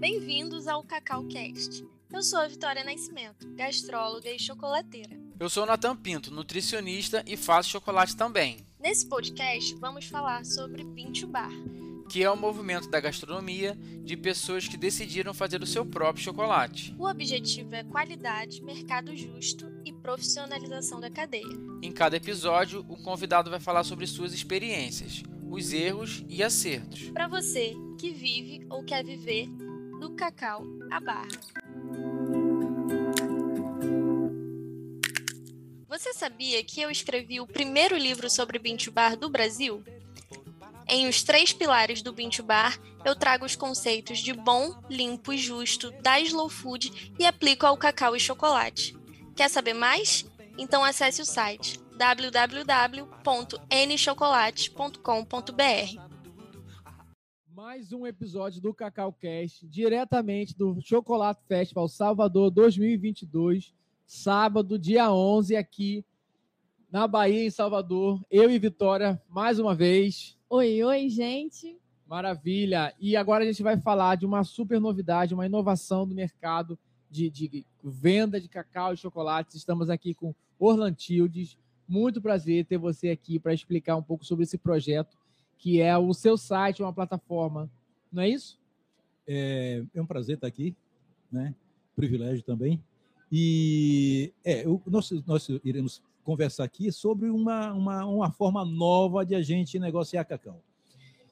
Bem-vindos ao Cacau Cast. Eu sou a Vitória Nascimento, gastróloga e chocolateira. Eu sou o Natan Pinto, nutricionista e faço chocolate também. Nesse podcast, vamos falar sobre Pinto Bar, que é o movimento da gastronomia de pessoas que decidiram fazer o seu próprio chocolate. O objetivo é qualidade, mercado justo e profissionalização da cadeia. Em cada episódio, o convidado vai falar sobre suas experiências, os erros e acertos. Para você que vive ou quer viver do cacau à barra. Você sabia que eu escrevi o primeiro livro sobre Bintu Bar do Brasil? Em Os Três Pilares do Bintu Bar, eu trago os conceitos de bom, limpo e justo da slow food e aplico ao cacau e chocolate. Quer saber mais? Então acesse o site www.nchocolate.com.br. Mais um episódio do Cacau Cast, diretamente do Chocolate Festival Salvador 2022, sábado, dia 11, aqui na Bahia, em Salvador. Eu e Vitória, mais uma vez. Oi, oi, gente. Maravilha. E agora a gente vai falar de uma super novidade, uma inovação do mercado de, de venda de cacau e chocolates. Estamos aqui com Orlantildes. Muito prazer ter você aqui para explicar um pouco sobre esse projeto, que é o seu site, uma plataforma. Não é isso? É, é um prazer estar aqui, né? Privilégio também. E é, eu, nós, nós iremos conversar aqui sobre uma, uma, uma forma nova de a gente negociar cacau.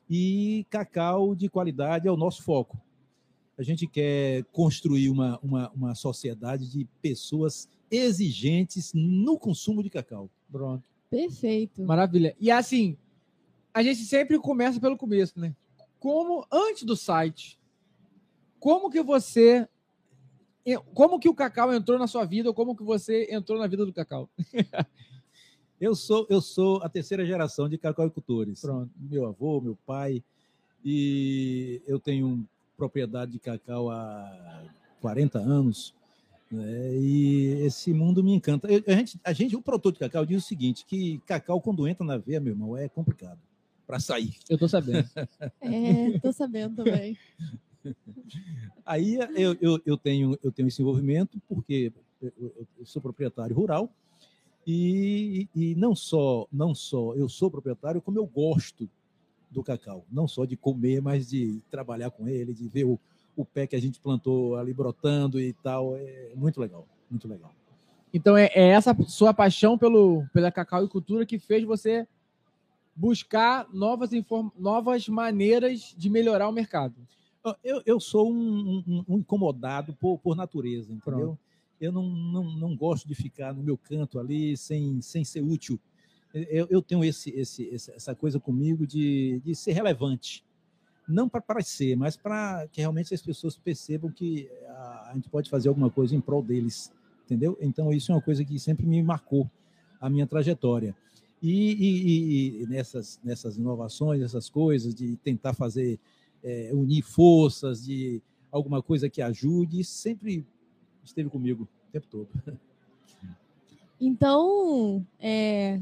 E cacau de qualidade é o nosso foco. A gente quer construir uma, uma, uma sociedade de pessoas exigentes no consumo de cacau. Pronto. Perfeito. Maravilha. E assim, a gente sempre começa pelo começo, né? Como antes do site, como que você como que o cacau entrou na sua vida ou como que você entrou na vida do cacau? eu sou eu sou a terceira geração de cacauicultores. Pronto. Meu avô, meu pai e eu tenho propriedade de cacau há 40 anos. Né? E esse mundo me encanta. a, gente, a gente, o produtor de cacau diz o seguinte: que cacau, quando entra na veia, meu irmão, é complicado para sair. Eu estou sabendo. é, estou sabendo também. Aí eu, eu, eu, tenho, eu tenho esse envolvimento porque eu, eu sou proprietário rural e, e não só não só eu sou proprietário, como eu gosto do cacau. Não só de comer, mas de trabalhar com ele, de ver o, o pé que a gente plantou ali brotando e tal. É muito legal, muito legal. Então é, é essa sua paixão pelo, pela cacau e cultura que fez você buscar novas, novas maneiras de melhorar o mercado. Eu, eu sou um, um, um incomodado por, por natureza, entendeu? Pronto. Eu não, não, não gosto de ficar no meu canto ali sem, sem ser útil eu, eu tenho esse, esse, essa coisa comigo de, de ser relevante. Não para parecer, mas para que realmente as pessoas percebam que a, a gente pode fazer alguma coisa em prol deles, entendeu? Então, isso é uma coisa que sempre me marcou a minha trajetória. E, e, e, nessas, nessas inovações, essas coisas, de tentar fazer, é, unir forças, de alguma coisa que ajude, sempre esteve comigo o tempo todo. Então, é,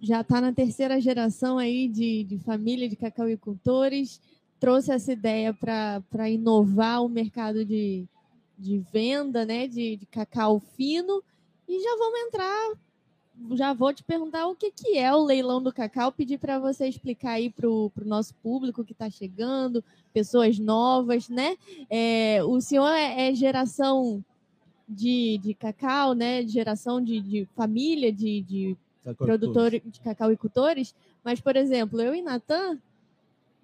já está na terceira geração aí de, de família de cacauicultores, trouxe essa ideia para inovar o mercado de, de venda né, de, de cacau fino. E já vamos entrar, já vou te perguntar o que, que é o leilão do cacau, pedir para você explicar aí para o nosso público que está chegando, pessoas novas, né? É, o senhor é, é geração de, de cacau, né? Geração de, de família, de, de produtor de cacauicultores, mas, por exemplo, eu e Natan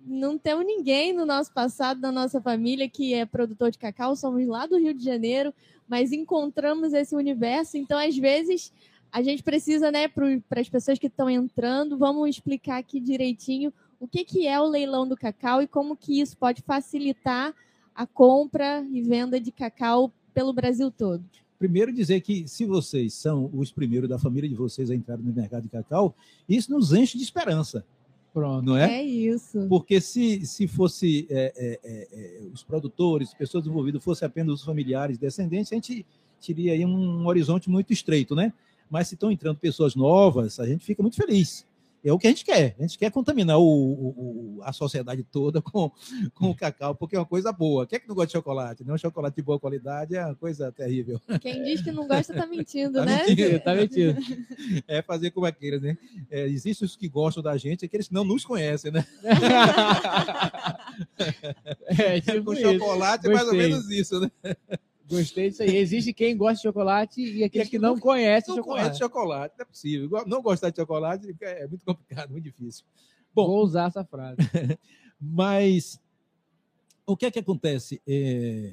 não temos ninguém no nosso passado, na nossa família, que é produtor de cacau, somos lá do Rio de Janeiro, mas encontramos esse universo, então, às vezes, a gente precisa, né, para as pessoas que estão entrando, vamos explicar aqui direitinho o que, que é o leilão do cacau e como que isso pode facilitar a compra e venda de cacau pelo Brasil todo. Primeiro, dizer que se vocês são os primeiros da família de vocês a entrar no mercado de cacau, isso nos enche de esperança. Pronto. Não é? É isso. Porque se, se fosse é, é, é, é os produtores, pessoas envolvidas, fossem apenas os familiares, descendentes, a gente teria aí um horizonte muito estreito, né? Mas se estão entrando pessoas novas, a gente fica muito feliz. É o que a gente quer. A gente quer contaminar o, o, a sociedade toda com, com o cacau, porque é uma coisa boa. Quem é que não gosta de chocolate? Não, chocolate de boa qualidade é uma coisa terrível. Quem diz que não gosta está mentindo, Tá né? mentindo, tá mentindo. É fazer como aqueles, né? É, existem os que gostam da gente, aqueles que não nos conhecem, né? é, tipo com isso. chocolate é mais ou Gostei. menos isso, né? Gostei disso aí. Existe quem gosta de chocolate e aquele que não conhece Não chocolate. conhece chocolate, não é possível. Não gostar de chocolate é muito complicado, muito difícil. Bom, Vou usar essa frase. Mas o que é que acontece? É,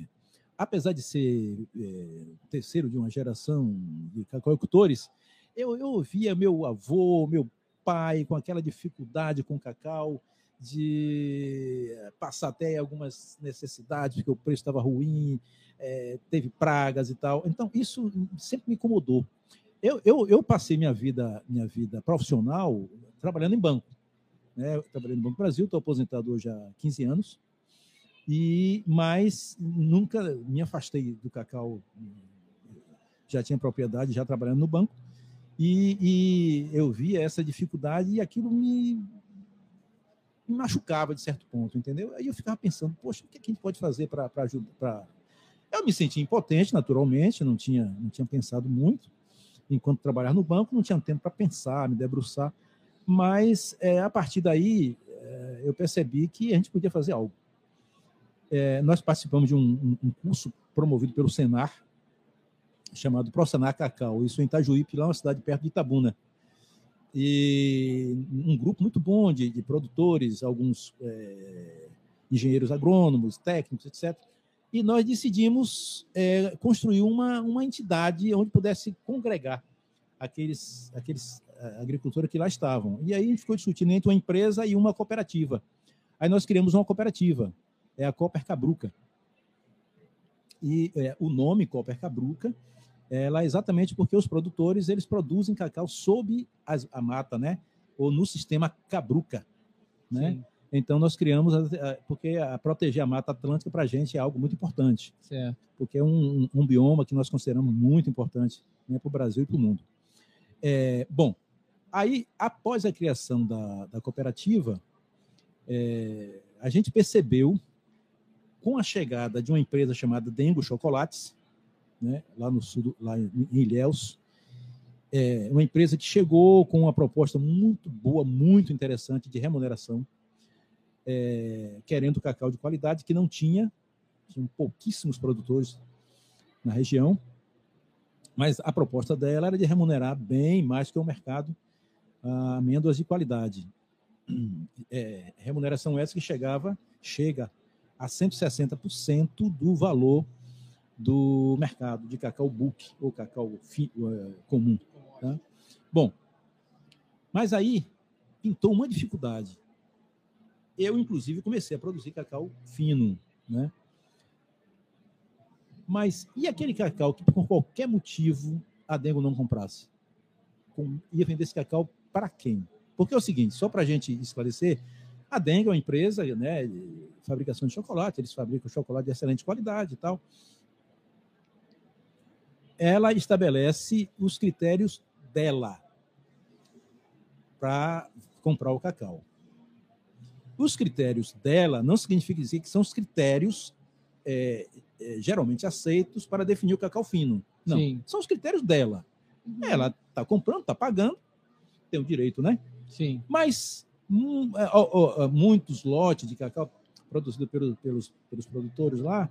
apesar de ser é, terceiro de uma geração de cacauicultores, eu, eu ouvia meu avô, meu pai com aquela dificuldade com o cacau, de passar até algumas necessidades, porque o preço estava ruim, é, teve pragas e tal. Então, isso sempre me incomodou. Eu, eu, eu passei minha vida, minha vida profissional trabalhando em banco né? Trabalhei no Banco Brasil, estou aposentado hoje há 15 anos, e mas nunca me afastei do cacau. Já tinha propriedade, já trabalhando no banco, e, e eu via essa dificuldade e aquilo me, me machucava de certo ponto, entendeu? Aí eu ficava pensando, poxa, o que, é a gente pode fazer para ajudar? Eu me sentia impotente, naturalmente, não tinha, não tinha pensado muito. Enquanto trabalhava no banco, não tinha tempo para pensar, me debruçar mas é, a partir daí é, eu percebi que a gente podia fazer algo. É, nós participamos de um, um, curso promovido pelo Senar, chamado ProSenar Cacau, isso em Itajuípe, lá uma cidade perto de Itabuna. E um grupo muito bom de, de produtores, alguns é, engenheiros agrônomos, técnicos, etc. E nós decidimos é, construir uma, uma entidade onde pudesse congregar aqueles, aqueles agricultores que lá estavam. E aí a gente ficou discutindo entre uma empresa e uma cooperativa. Aí nós criamos uma cooperativa, é a Cooper Cabruca. E é, o nome Cooper Cabruca é lá exatamente porque os produtores eles produzem cacau sob as, a mata, né? Ou no sistema Cabruca, né? Sim. Então nós criamos porque a, proteger a mata atlântica para a gente é algo muito importante, certo. porque é um, um, bioma que nós consideramos muito importante né, para o Brasil e para o mundo. É, bom, aí após a criação da, da cooperativa, é, a gente percebeu com a chegada de uma empresa chamada Dengo Chocolates, né, lá no sul, lá em Ilhéus, é, uma empresa que chegou com uma proposta muito boa, muito interessante de remuneração, é, querendo cacau de qualidade que não tinha, tinham pouquíssimos produtores na região, mas a proposta dela era de remunerar bem mais que o mercado amêndoas de qualidade. É, remuneração essa que chegava, chega a 160% do valor do mercado de cacau book ou cacau fi, uh, comum. Tá? Bom, mas aí pintou uma dificuldade. Eu, inclusive, comecei a produzir cacau fino, né? Mas e aquele cacau que, por qualquer motivo, a Dengo não comprasse? Com, ia vender esse cacau para quem? Porque é o seguinte, só para a gente esclarecer, a Dengo é uma empresa né, de fabricação de chocolate, eles fabricam chocolate de excelente qualidade e tal. Ela estabelece os critérios dela para comprar o cacau. Os critérios dela não significa dizer que são os critérios é, é, geralmente aceitos para definir o cacau fino. Não, Sim. são os critérios dela. Ela está comprando, está pagando, tem o direito, né? Sim. Mas hum, ó, ó, muitos lotes de cacau produzidos pelos, pelos, pelos produtores lá,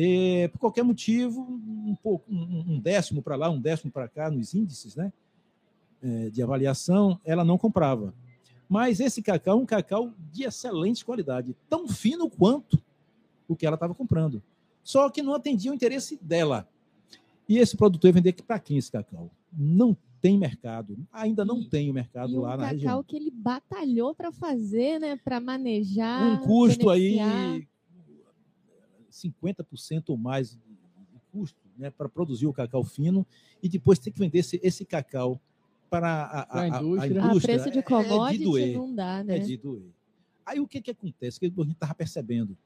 é, por qualquer motivo, um, pouco, um, décimo para lá, um décimo para cá nos índices né, é, de avaliação, ela não comprava. Mas esse cacau é um cacau de excelente qualidade, tão fino quanto o que ela estava comprando. Só que não atendia o interesse dela. E esse produtor ia vender para quem esse cacau? Não tem mercado, ainda não E- tem o mercado E um lá na cacau região. que ele batalhou para fazer, né? Para manejar. Um custo beneficiar. aí 50% ou mais de de custo né, para produzir o cacau fino e depois ter que vender esse, esse cacau para a, a, a- a indústria. A indústria. preço de É- commodity é de doer. não dá, É né? de doer. Aí o que, que acontece? O que a gente estava percebendo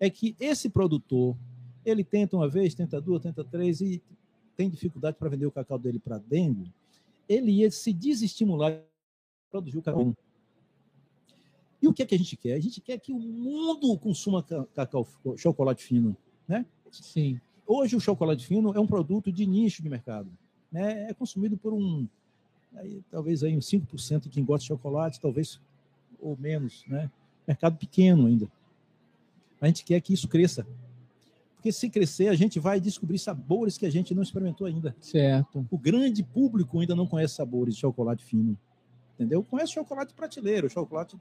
é que esse produtor, ele tenta uma vez, tenta duas, tenta três e tem dificuldade para vender o cacau dele para dengo, ele ia se desestimular produzir o cacau. E o que é que a gente quer? A gente quer que o mundo consuma cacau, chocolate fino, né? Sim. Hoje o chocolate fino é um produto de nicho de mercado, né? É consumido por um aí, talvez aí uns 5% de quem gosta de chocolate, talvez ou menos, né? Mercado pequeno ainda. A gente quer que isso cresça. Porque se crescer, a gente vai descobrir sabores que a gente não experimentou ainda. Certo. O grande público ainda não conhece sabores de chocolate fino. Entendeu? Conhece chocolate prateleiro, chocolate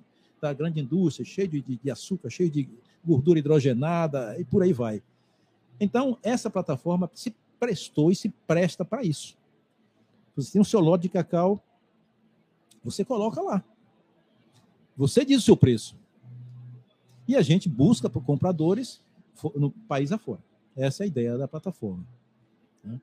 da grande indústria, cheio de, de, açúcar, cheio de gordura hidrogenada e por aí vai. Então, essa plataforma se prestou e se presta para isso. Você tem o seu lote de cacau, você coloca lá. Você diz o seu preço. E a gente busca por compradores no país afora. Essa é a ideia da plataforma. Né?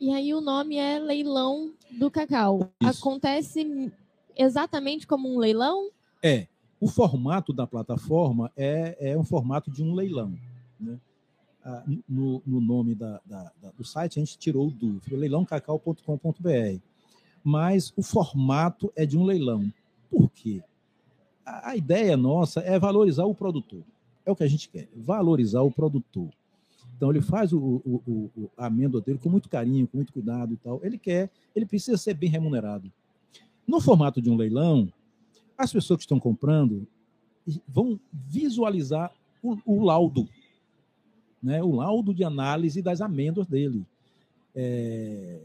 E aí o nome é leilão do cacau. Isso. Acontece exatamente como um leilão? É. O formato da plataforma é, é um formato de um leilão. Né? Ah, no, no, nome da, da, da, do site, a gente tirou o do, leilãocacau.com.br. Mas o formato é de um leilão. Por quê? A, a ideia nossa é valorizar o produtor. É o que a gente quer, valorizar o produtor. Então ele faz o, o, o, a amêndoa dele com muito carinho, com muito cuidado e tal. Ele quer, ele precisa ser bem remunerado. No formato de um leilão, as pessoas que estão comprando vão visualizar o, o laudo, né? o laudo de análise das amêndoas dele. É,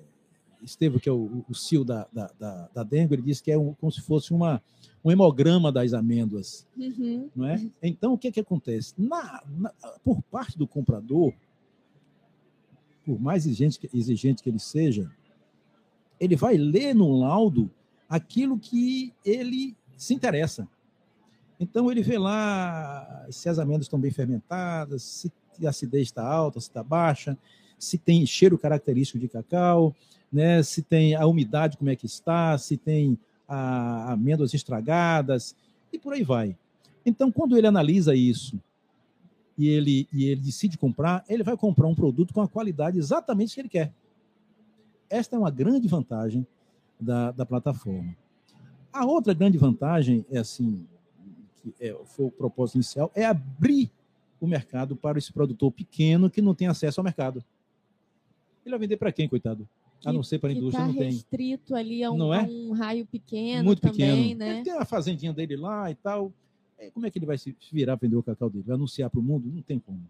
Estevam, que é o, o CEO da, da, da, da Dengo, ele disse que é um, como se fosse uma, um hemograma das amêndoas. Uhum. Não é? Então, o que, é que acontece? Na, na, por parte do comprador, por mais exigente, exigente que ele seja, ele vai ler no laudo aquilo que ele se interessa. Então, ele vê lá se as amêndoas estão bem fermentadas, se a acidez está alta, se está baixa, se tem cheiro característico de cacau, né, se tem a umidade, como é que está, se tem a, amêndoas estragadas, e por aí vai. Então, quando ele analisa isso e ele, e ele decide comprar, ele vai comprar um produto com a qualidade exatamente que ele quer. Esta é uma grande vantagem da, da plataforma. A outra grande vantagem é assim, que é, foi o propósito inicial, é abrir o mercado para esse produtor pequeno que não tem acesso ao mercado. Ele vai vender para quem, coitado? a não ser para a indústria, tá não tem. restrito ali a um, Não é? a um raio pequeno Muito também, pequeno. né? Ele tem a fazendinha dele lá e tal. É, Como é que ele vai se virar para vender o cacau dele? Vai anunciar para o mundo? Não tem como.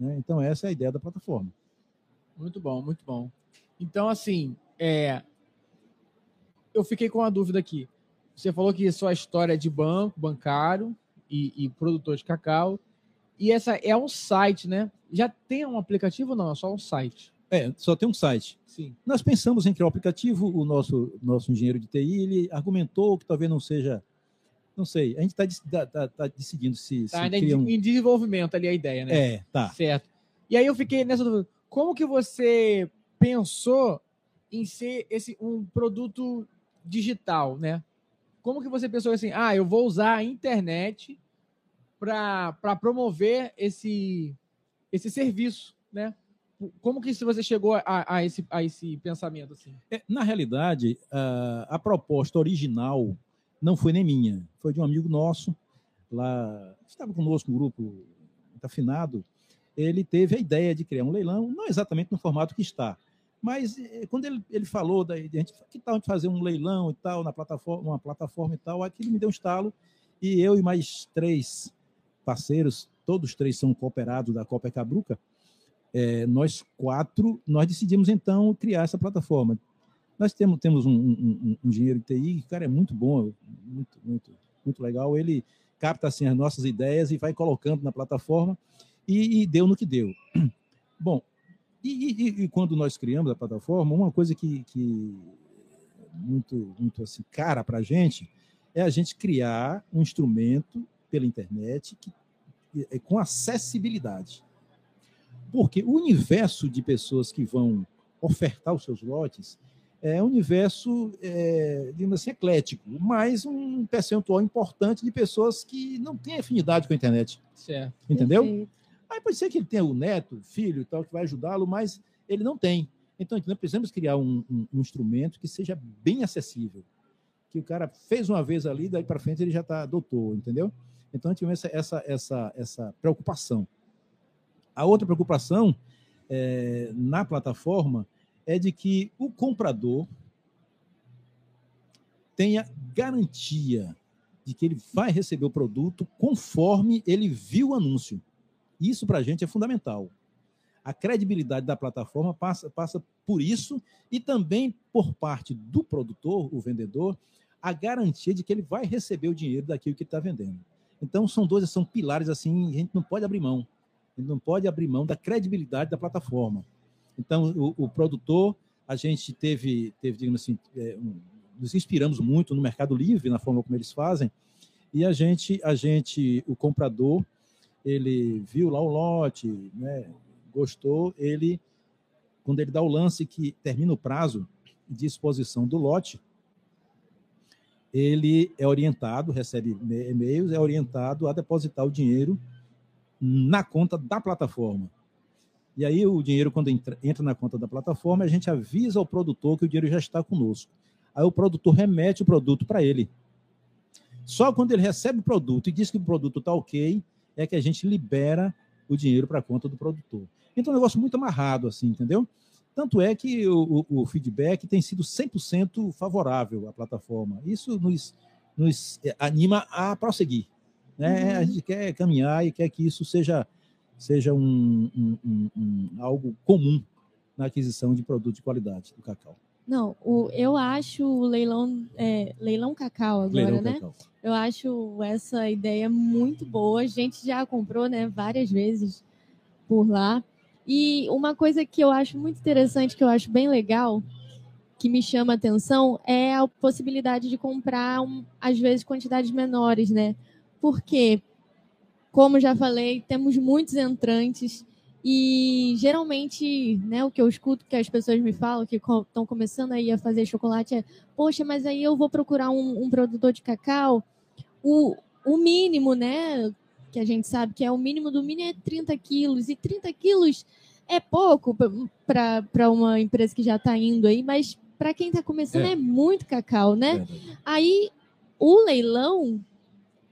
né? Então, essa é a ideia da plataforma. Muito bom, muito bom. Então, assim, é... eu fiquei com uma dúvida aqui. Você falou que sua história é de banco, bancário e, e produtor de cacau. E essa é um site, né? Já tem um aplicativo ou não? É só um site. É, só tem um site. Sim. Nós pensamos em criar o aplicativo, o nosso, nosso engenheiro de TI, ele argumentou que talvez não seja. Não sei, a gente está tá, tá decidindo se, Tá se ainda cria um. em desenvolvimento ali a ideia, né? É, tá. Certo. E aí eu fiquei nessa dúvida. Como que você pensou em ser esse um produto digital, né? Como que você pensou assim, ah, eu vou usar a internet para promover esse, esse serviço, né? Como que você chegou a, a, esse, a esse pensamento assim? É, na realidade, a, a proposta original não foi nem minha, foi de um amigo nosso, lá, estava conosco no grupo afinado, ele teve a ideia de criar um leilão, não exatamente no formato que está, mas eh, quando ele, ele falou da de gente, que tal gente fazer um leilão e tal, na plataforma, uma plataforma e tal, aquilo me deu um estalo, e eu e mais três parceiros, todos três são cooperados da Copa Cabruca, é, nós quatro, nós decidimos então criar essa plataforma. Nós temos, temos um, um, um engenheiro de TI, o cara é muito bom, muito, muito, muito legal. Ele capta assim, as nossas ideias e vai colocando na plataforma e, e deu no que deu. Bom, e, e, e, quando nós criamos a plataforma, uma coisa que, que muito, muito assim, cara para a gente é a gente criar um instrumento pela internet que, é, com acessibilidade. Porque o universo de pessoas que vão ofertar os seus lotes é um universo, é, digamos assim, eclético, mas um percentual importante de pessoas que não têm afinidade com a internet. Certo. Entendeu? Perfeito. Aí pode ser que ele tenha o neto, filho e tal, que vai ajudá-lo, mas ele não tem. Então, nós precisamos criar um, um, um instrumento que seja bem acessível. que o cara fez uma vez ali, daí para frente ele já está doutor, entendeu? Então, a gente tem essa, essa, essa, essa preocupação. A outra preocupação é, na plataforma é de que o comprador tenha garantia de que ele vai receber o produto conforme ele viu o anúncio. Isso para a gente é fundamental. A credibilidade da plataforma passa, passa por isso e também por parte do produtor, o vendedor, a garantia de que ele vai receber o dinheiro daquilo que está vendendo. Então, são dois, são pilares assim, a gente não pode abrir mão. A gente não pode abrir mão da credibilidade da plataforma. Então, o, o produtor, a gente teve, teve digamos assim, é, um, nos inspiramos muito no Mercado Livre, na forma como eles fazem, e a gente, a gente, o comprador, ele viu lá o lote, né, gostou, ele, quando ele dá o lance que termina o prazo de exposição do lote, ele é orientado, recebe e-mails, é orientado a depositar o dinheiro na conta da plataforma. E aí o dinheiro, quando entra, entra na conta da plataforma, a gente avisa ao produtor que o dinheiro já está conosco. Aí o produtor remete o produto para ele. Só quando ele recebe o produto e diz que o produto está ok, é que a gente libera o dinheiro para a conta do produtor. Então é um negócio muito amarrado, assim, entendeu? Tanto é que o, o, o feedback tem sido 100% favorável à plataforma. Isso nos, nos é, anima a prosseguir. Né? Uhum. A gente quer caminhar e quer que isso seja, seja um, um, um, um algo comum na aquisição de produto de qualidade do cacau. Não, o, eu acho o leilão, é, leilão cacau agora, leilão né? Cacau. Eu acho essa ideia muito boa. A gente já comprou, né, várias vezes por lá. E uma coisa que eu acho muito interessante, que eu acho bem legal, que me chama a atenção, é a possibilidade de comprar, um, às vezes, quantidades menores, né? Porque, como já falei, temos muitos entrantes e geralmente, né, o que eu escuto que as pessoas me falam que estão começando aí a fazer chocolate é: poxa, mas aí eu vou procurar um, um produtor de cacau. O, o mínimo, né, que a gente sabe que é o mínimo do mínimo é 30 quilos, e 30 quilos é pouco para uma empresa que já está indo aí, mas para quem está começando é. é. muito cacau, né? É aí o leilão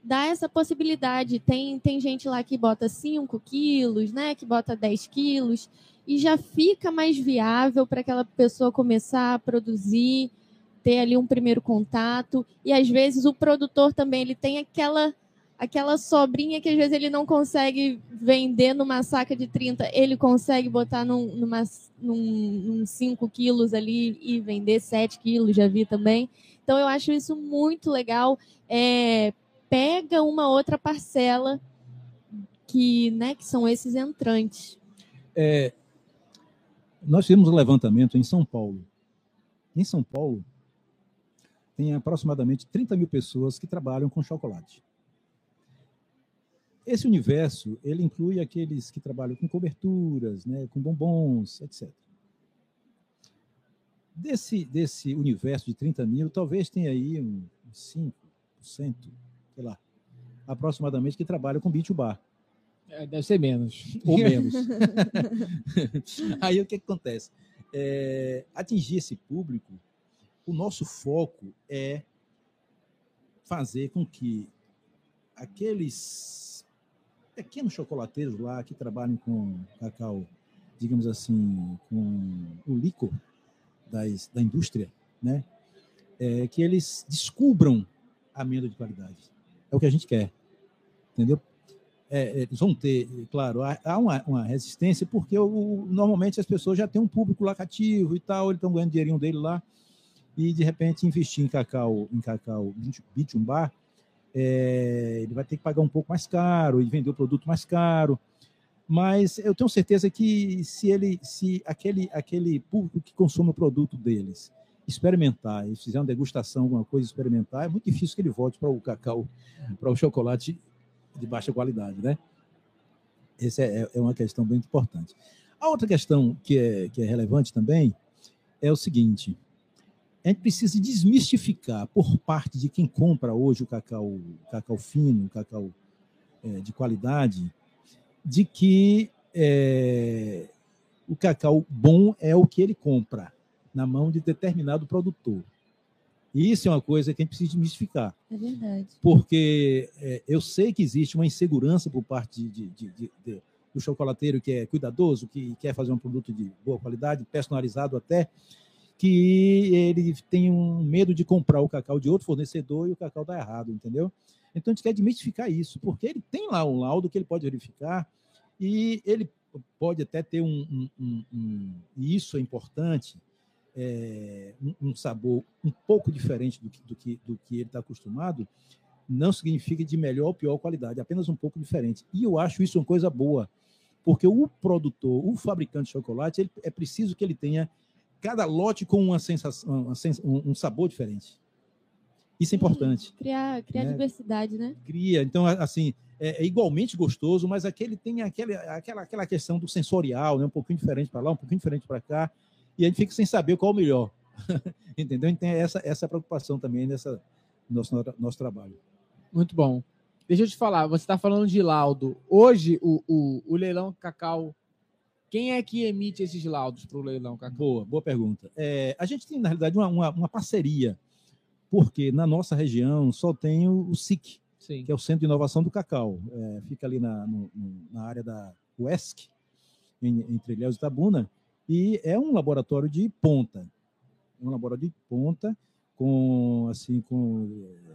dá essa possibilidade. Tem, tem gente lá que bota 5 quilos, né? Que bota 10 quilos, e já fica mais viável para aquela pessoa começar a produzir, ter ali um primeiro contato. E às vezes o produtor também ele tem aquela aquela sobrinha que às vezes ele não consegue vender numa saca de 30, ele consegue botar num, numa, num, num 5 quilos ali e vender 7 quilos, já vi também. Então eu acho isso muito legal. É, pega uma outra parcela que, né, que são esses entrantes. É, nós fizemos um levantamento em São Paulo. Em São Paulo, tem aproximadamente 30 mil pessoas que trabalham com chocolate. Esse universo, ele inclui aqueles que trabalham com coberturas, né, com bombons, etc. Desse, desse universo de 30 mil, talvez tenha aí um 5%, sei lá, aproximadamente, que trabalham com beach bar. É, deve ser menos. Ou menos. aí o que, que acontece? É, atingir esse público, o nosso foco é fazer com que aqueles pequenos chocolateiros lá que trabalham com cacau, digamos assim, com o licor das, da indústria, né? É, que eles descubram a amêndoa de qualidade. É o que a gente quer, entendeu? É, é eles vão ter, claro, há uma, uma resistência porque o, normalmente as pessoas já têm um público lá cativo e tal, eles estão ganhando dinheirinho dele lá e de repente investir em cacau, em cacau bitum bar, é, ele vai ter que pagar um pouco mais caro e vender o produto mais caro. Mas eu tenho certeza que se ele, se aquele, aquele público que consome o produto deles experimentar e fizer uma degustação, alguma coisa experimentar, é muito difícil que ele volte para o cacau, para o chocolate de baixa qualidade, né? Essa é, é uma questão bem importante. A outra questão que é, que é relevante também é o seguinte: a gente precisa desmistificar por parte de quem compra hoje o cacau, cacau fino, cacau é, de qualidade, de que é, o cacau bom é o que ele compra na mão de determinado produtor. E isso é uma coisa que a gente precisa desmistificar. É verdade. Porque é, eu sei que existe uma insegurança por parte de, de, de, de, do chocolateiro que é cuidadoso, que quer fazer um produto de boa qualidade, personalizado até, que ele tem um medo de comprar o cacau de outro fornecedor e o cacau dá errado, entendeu? Então a gente quer desmistificar isso, porque ele tem lá um laudo que ele pode verificar e ele pode até ter um, um, um, um e isso é importante, é, um, sabor um pouco diferente do que, do que, do que ele está acostumado, não significa de melhor ou pior qualidade, apenas um pouco diferente. E eu acho isso uma coisa boa, porque o produtor, o fabricante de chocolate, ele, é preciso que ele tenha cada lote com uma sensação, uma um sabor diferente. Isso é importante. Criar, criar né? diversidade, né? Cria. Então, assim, é, é, igualmente gostoso, mas aquele tem aquele, aquela, aquela questão do sensorial, né? um pouquinho diferente para lá, um pouquinho diferente para cá e a gente fica sem saber qual é o melhor. Entendeu? Então, tem essa, essa preocupação também nessa nosso, nosso trabalho. Muito bom. Deixa eu te falar, você está falando de laudo. Hoje, o, o, o leilão Cacau, quem é que emite esses laudos para o leilão Cacau? Boa, boa pergunta. É, a gente tem, na realidade, uma, uma, uma, parceria, porque na nossa região só tem o, o SIC, Sim. que é o Centro de Inovação do Cacau. É, fica ali na, no, na área da UESC, em, entre Ilhéus e Itabuna, e é um laboratório de ponta, um laboratório de ponta com assim com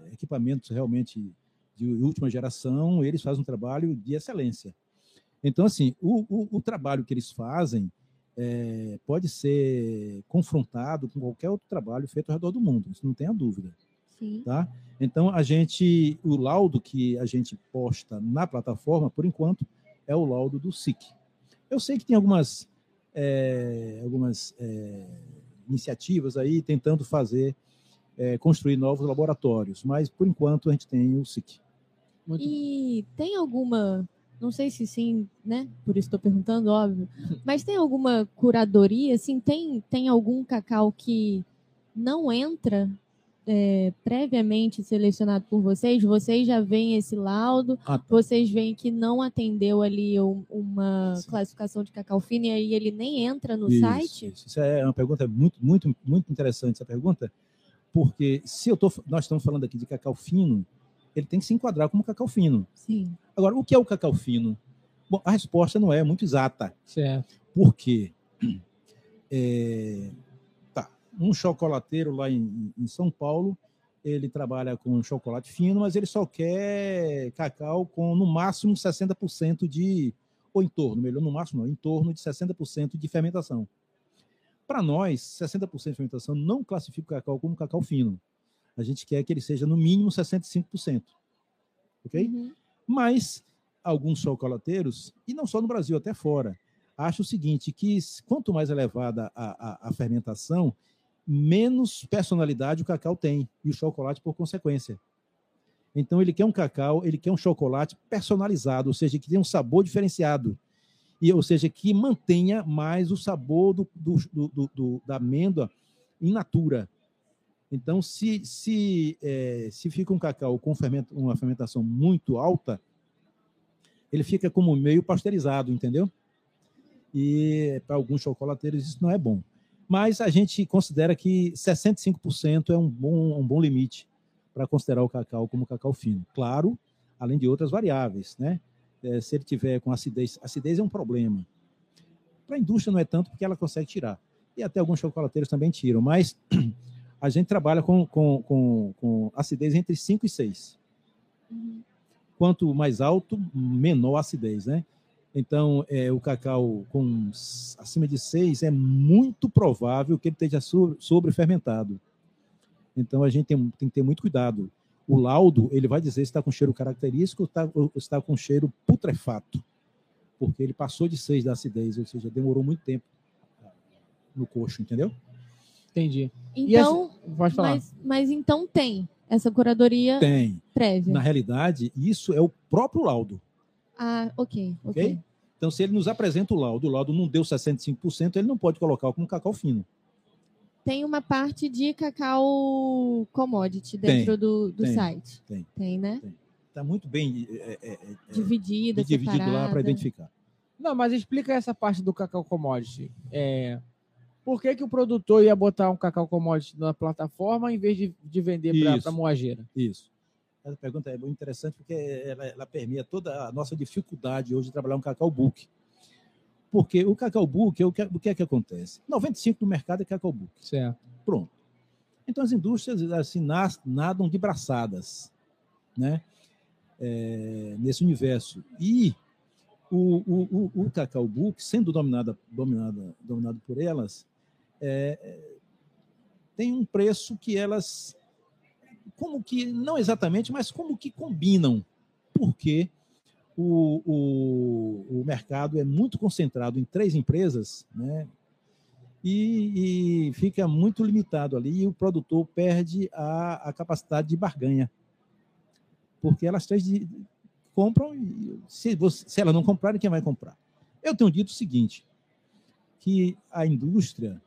eh, equipamentos realmente de última geração. Eles fazem um trabalho de excelência. Então assim, o, o, o trabalho que eles fazem é, pode ser confrontado com qualquer outro trabalho feito ao redor do mundo. Isso não tenha dúvida. Sim. Tá? Então a gente, o laudo que a gente posta na plataforma, por enquanto, é o laudo do SIC. Eu sei que tem algumas é, algumas é, iniciativas aí tentando fazer, é, construir novos laboratórios, mas por enquanto a gente tem o SIC. Muito... E tem alguma, não sei se sim, né? Por isso estou perguntando, óbvio, mas tem alguma curadoria, assim, tem, tem algum cacau que não entra é, previamente selecionado por vocês, vocês já veem esse laudo, ah, tá. vocês veem que não atendeu ali um, uma Sim. classificação de cacau fino e aí ele nem entra no isso, site? Isso. isso é uma pergunta muito, muito, muito interessante essa pergunta, porque se eu tô, nós estamos falando aqui de cacau fino, ele tem que se enquadrar como cacau fino. Sim. Agora, o que é o cacau fino? Bom, a resposta não é muito exata. Certo. Por quê? É, um chocolateiro lá em, em São Paulo, ele trabalha com chocolate fino, mas ele só quer cacau com no máximo 60% de, ou em torno, melhor, no máximo, não, em torno de 60% de fermentação. Para nós, 60% de fermentação não classifica o cacau como cacau fino. A gente quer que ele seja no mínimo 65%. Ok? Uhum. Mas alguns chocolateiros, e não só no Brasil, até fora, acham o seguinte: que quanto mais elevada a, a, a fermentação, menos personalidade o cacau tem e o chocolate por consequência. Então ele quer um cacau, ele quer um chocolate personalizado, ou seja, que tenha um sabor diferenciado. E, ou seja, que mantenha mais o sabor do, do, do, do da amêndoa in natura. Então, se, se, é, se fica um cacau com fermento, uma fermentação muito alta, ele fica como meio pasteurizado, entendeu? E para alguns chocolateiros isso não é bom mas a gente considera que 65% é um bom, um bom limite para considerar o cacau como cacau fino. Claro, além de outras variáveis, né? É, se ele tiver com acidez, acidez é um problema. Para a indústria não é tanto porque ela consegue tirar. E até alguns chocolateiros também tiram, mas a gente trabalha com, com, com, com acidez entre 5 e 6. Uhum. Quanto mais alto, menor a acidez, né? Então, é, o cacau com acima de 6 é muito provável que ele esteja sobre fermentado. Então, a gente tem, tem, que ter muito cuidado. O laudo, ele vai dizer se está com cheiro característico ou está, ou está com cheiro putrefato, porque ele passou de 6 da acidez, ou seja, demorou muito tempo no coxo, entendeu? Entendi. Então, essa, pode falar. Mas, mas então tem essa curadoria tem. prévia. Na realidade, isso é o próprio laudo. Ah, ok, ok. Então, se ele nos apresenta o laudo, o laudo não deu 65%, ele não pode colocar como cacau fino. Tem uma parte de cacau commodity dentro tem, do, do tem, site. Tem. Tem, né? Está muito bem é, é, é, dividida, dividido lá para identificar. Não, mas explica essa parte do cacau commodity. É, por que, que o produtor ia botar um cacau commodity na plataforma em vez de, de vender para moageira? Isso. Essa pergunta é muito interessante porque ela, ela permeia toda a nossa dificuldade hoje de trabalhar um cacau book. Porque o cacau book, o que, o que é que acontece? 95% do mercado é cacau book. Certo. Pronto. Então as indústrias assim nas- nadam de braçadas, né? É, nesse universo. E o, o, o, o cacau book, sendo dominada, dominada, dominado por elas, é, é, tem um preço que elas, como que, não exatamente, mas como que combinam, porque o, o, o mercado é muito concentrado em três empresas, né? E, e fica muito limitado ali, e o produtor perde a, a capacidade de barganha. Porque elas três de- compram, e se, você, se ela não comprar, quem vai comprar? Eu tenho dito o seguinte, que a indústria,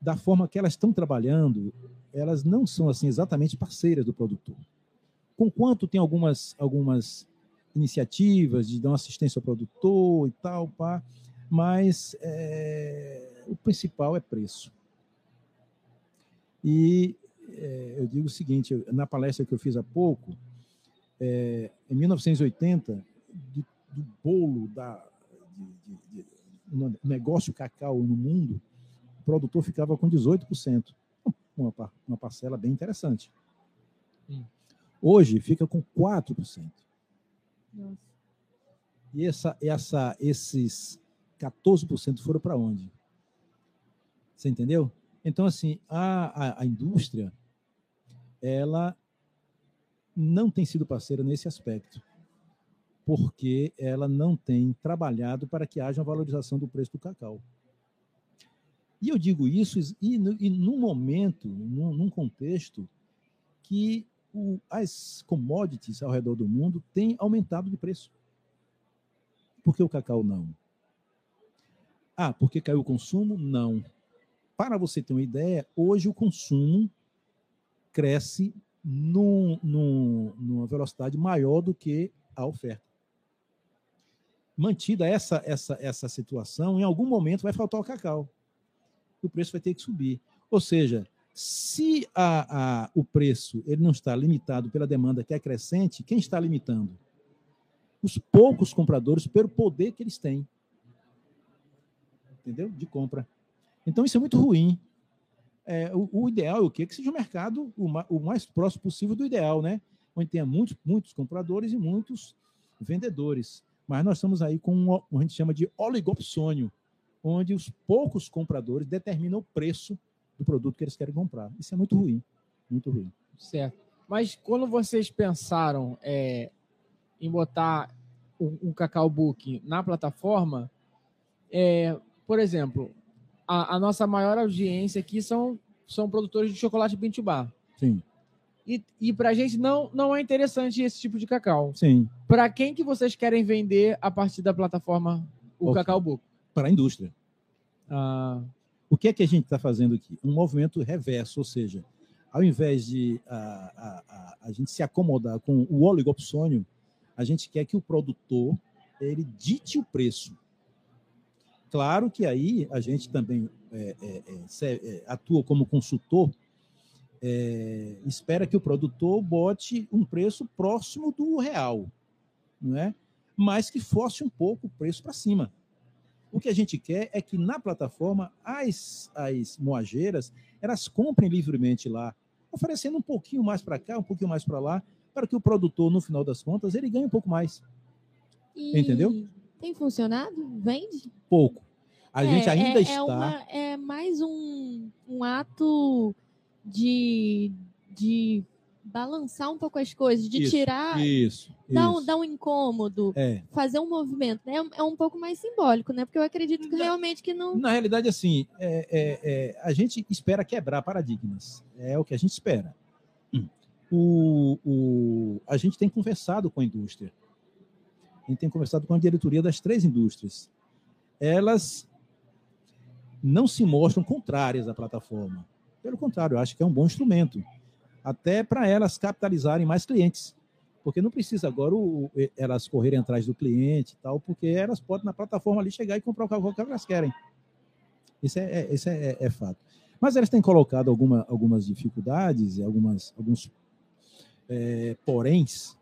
da forma que elas estão trabalhando, elas não são assim exatamente parceiras do produtor. Conquanto tem algumas, algumas iniciativas de dar uma assistência ao produtor e tal, pá, mas é, o principal é preço. E é, eu digo o seguinte, na palestra que eu fiz há pouco, é, em 1980, de- do bolo da, de, de- de- negócio cacau no mundo, o produtor ficava com 18%. Uma, uma parcela bem interessante. Hum. Hoje fica com 4%. Nossa. E essa, essa, esses 14% foram para onde? Você entendeu? Então, assim, a, a, a indústria, ela não tem sido parceira nesse aspecto, porque ela não tem trabalhado para que haja uma valorização do preço do cacau. E eu digo isso e, no- e num momento, num, num contexto que o- as commodities ao redor do mundo têm aumentado de preço. Por que o cacau não? Ah, porque caiu o consumo? Não. Para você ter uma ideia, hoje o consumo cresce num, num, numa velocidade maior do que a oferta. Mantida essa, essa, essa situação, em algum momento vai faltar o cacau. E o preço vai ter que subir. Ou seja, se a, a, o preço ele não está limitado pela demanda que é crescente, quem está limitando? Os poucos compradores pelo poder que eles têm. Entendeu? De compra. Então, isso é muito ruim. É, o, o ideal é o quê? Que seja o mercado o, ma- o mais próximo possível do ideal, né? Onde tenha muitos, muitos compradores e muitos vendedores. Mas nós estamos aí com o que a gente chama de oligopsônio, onde os poucos compradores determinam o preço do produto que eles querem comprar. Isso é muito ruim. Muito ruim. Certo. Mas quando vocês pensaram é, em botar um, um Cacau Book na plataforma, é, por exemplo, a, a nossa maior audiência aqui são, são produtores de chocolate Bar. Sim, E, e para a gente não, não é interessante esse tipo de cacau. sim. Para quem que vocês querem vender a partir da plataforma o Ok. Cacau Book? Para a indústria. Ah, O que é que a gente está fazendo aqui? Um movimento reverso, ou seja, ao invés de a, a, a, a gente se acomodar com o oligopsônio, a gente quer que o produtor ele dite o preço. Claro que aí a gente também é, é, é, é, atua como consultor, é, espera que o produtor bote um preço próximo do real, não é? mas que force um pouco o preço para cima. O que a gente quer é que na plataforma as, as moageiras elas comprem livremente lá, oferecendo um pouquinho mais para cá, um pouquinho mais para lá, para que o produtor, no final das contas, ele ganhe um pouco mais. E Entendeu? Tem funcionado? Vende? Pouco. A É, gente ainda é, está. É, uma- é mais um, um ato de, de balançar um pouco as coisas, de Isso, tirar, Isso. dar um, dar um incômodo, É. fazer um movimento. né? É, um pouco mais simbólico, né? Porque eu acredito que realmente que não. Na realidade, assim, é, é, é, a gente espera quebrar paradigmas. É o que a gente espera. Hum. O, o, a gente tem conversado com a indústria. A gente tem conversado com a diretoria das três indústrias. Elas não se mostram contrárias à plataforma. Pelo contrário, eu acho que é um bom instrumento. Até para elas capitalizarem mais clientes. Porque não precisa agora o, elas correrem atrás do cliente e tal, porque elas podem na plataforma ali chegar e comprar o carro que elas querem. Isso é, é, é, é fato. Mas elas têm colocado alguma, algumas dificuldades, algumas, alguns é, poréns.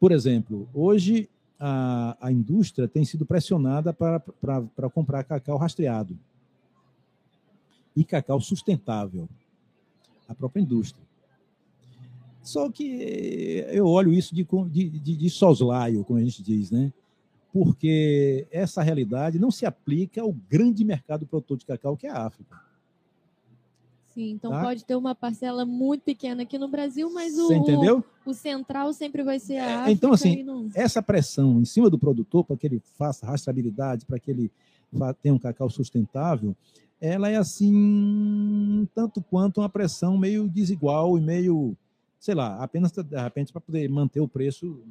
Por exemplo, hoje a, a indústria tem sido pressionada para comprar cacau rastreado e cacau sustentável. A própria indústria. Só que eu olho isso de, de, de, de soslaio, como a gente diz, né? Porque essa realidade não se aplica ao grande mercado produtor de cacau, que é a África. Sim, então tá? pode ter uma parcela muito pequena aqui no Brasil, mas o, o central sempre vai ser a é, África. Então, assim, não... essa pressão em cima do produtor para que ele faça rastreabilidade, para que ele tenha um cacau sustentável, ela é assim, tanto quanto uma pressão meio desigual e meio sei lá, apenas de repente para poder manter o preço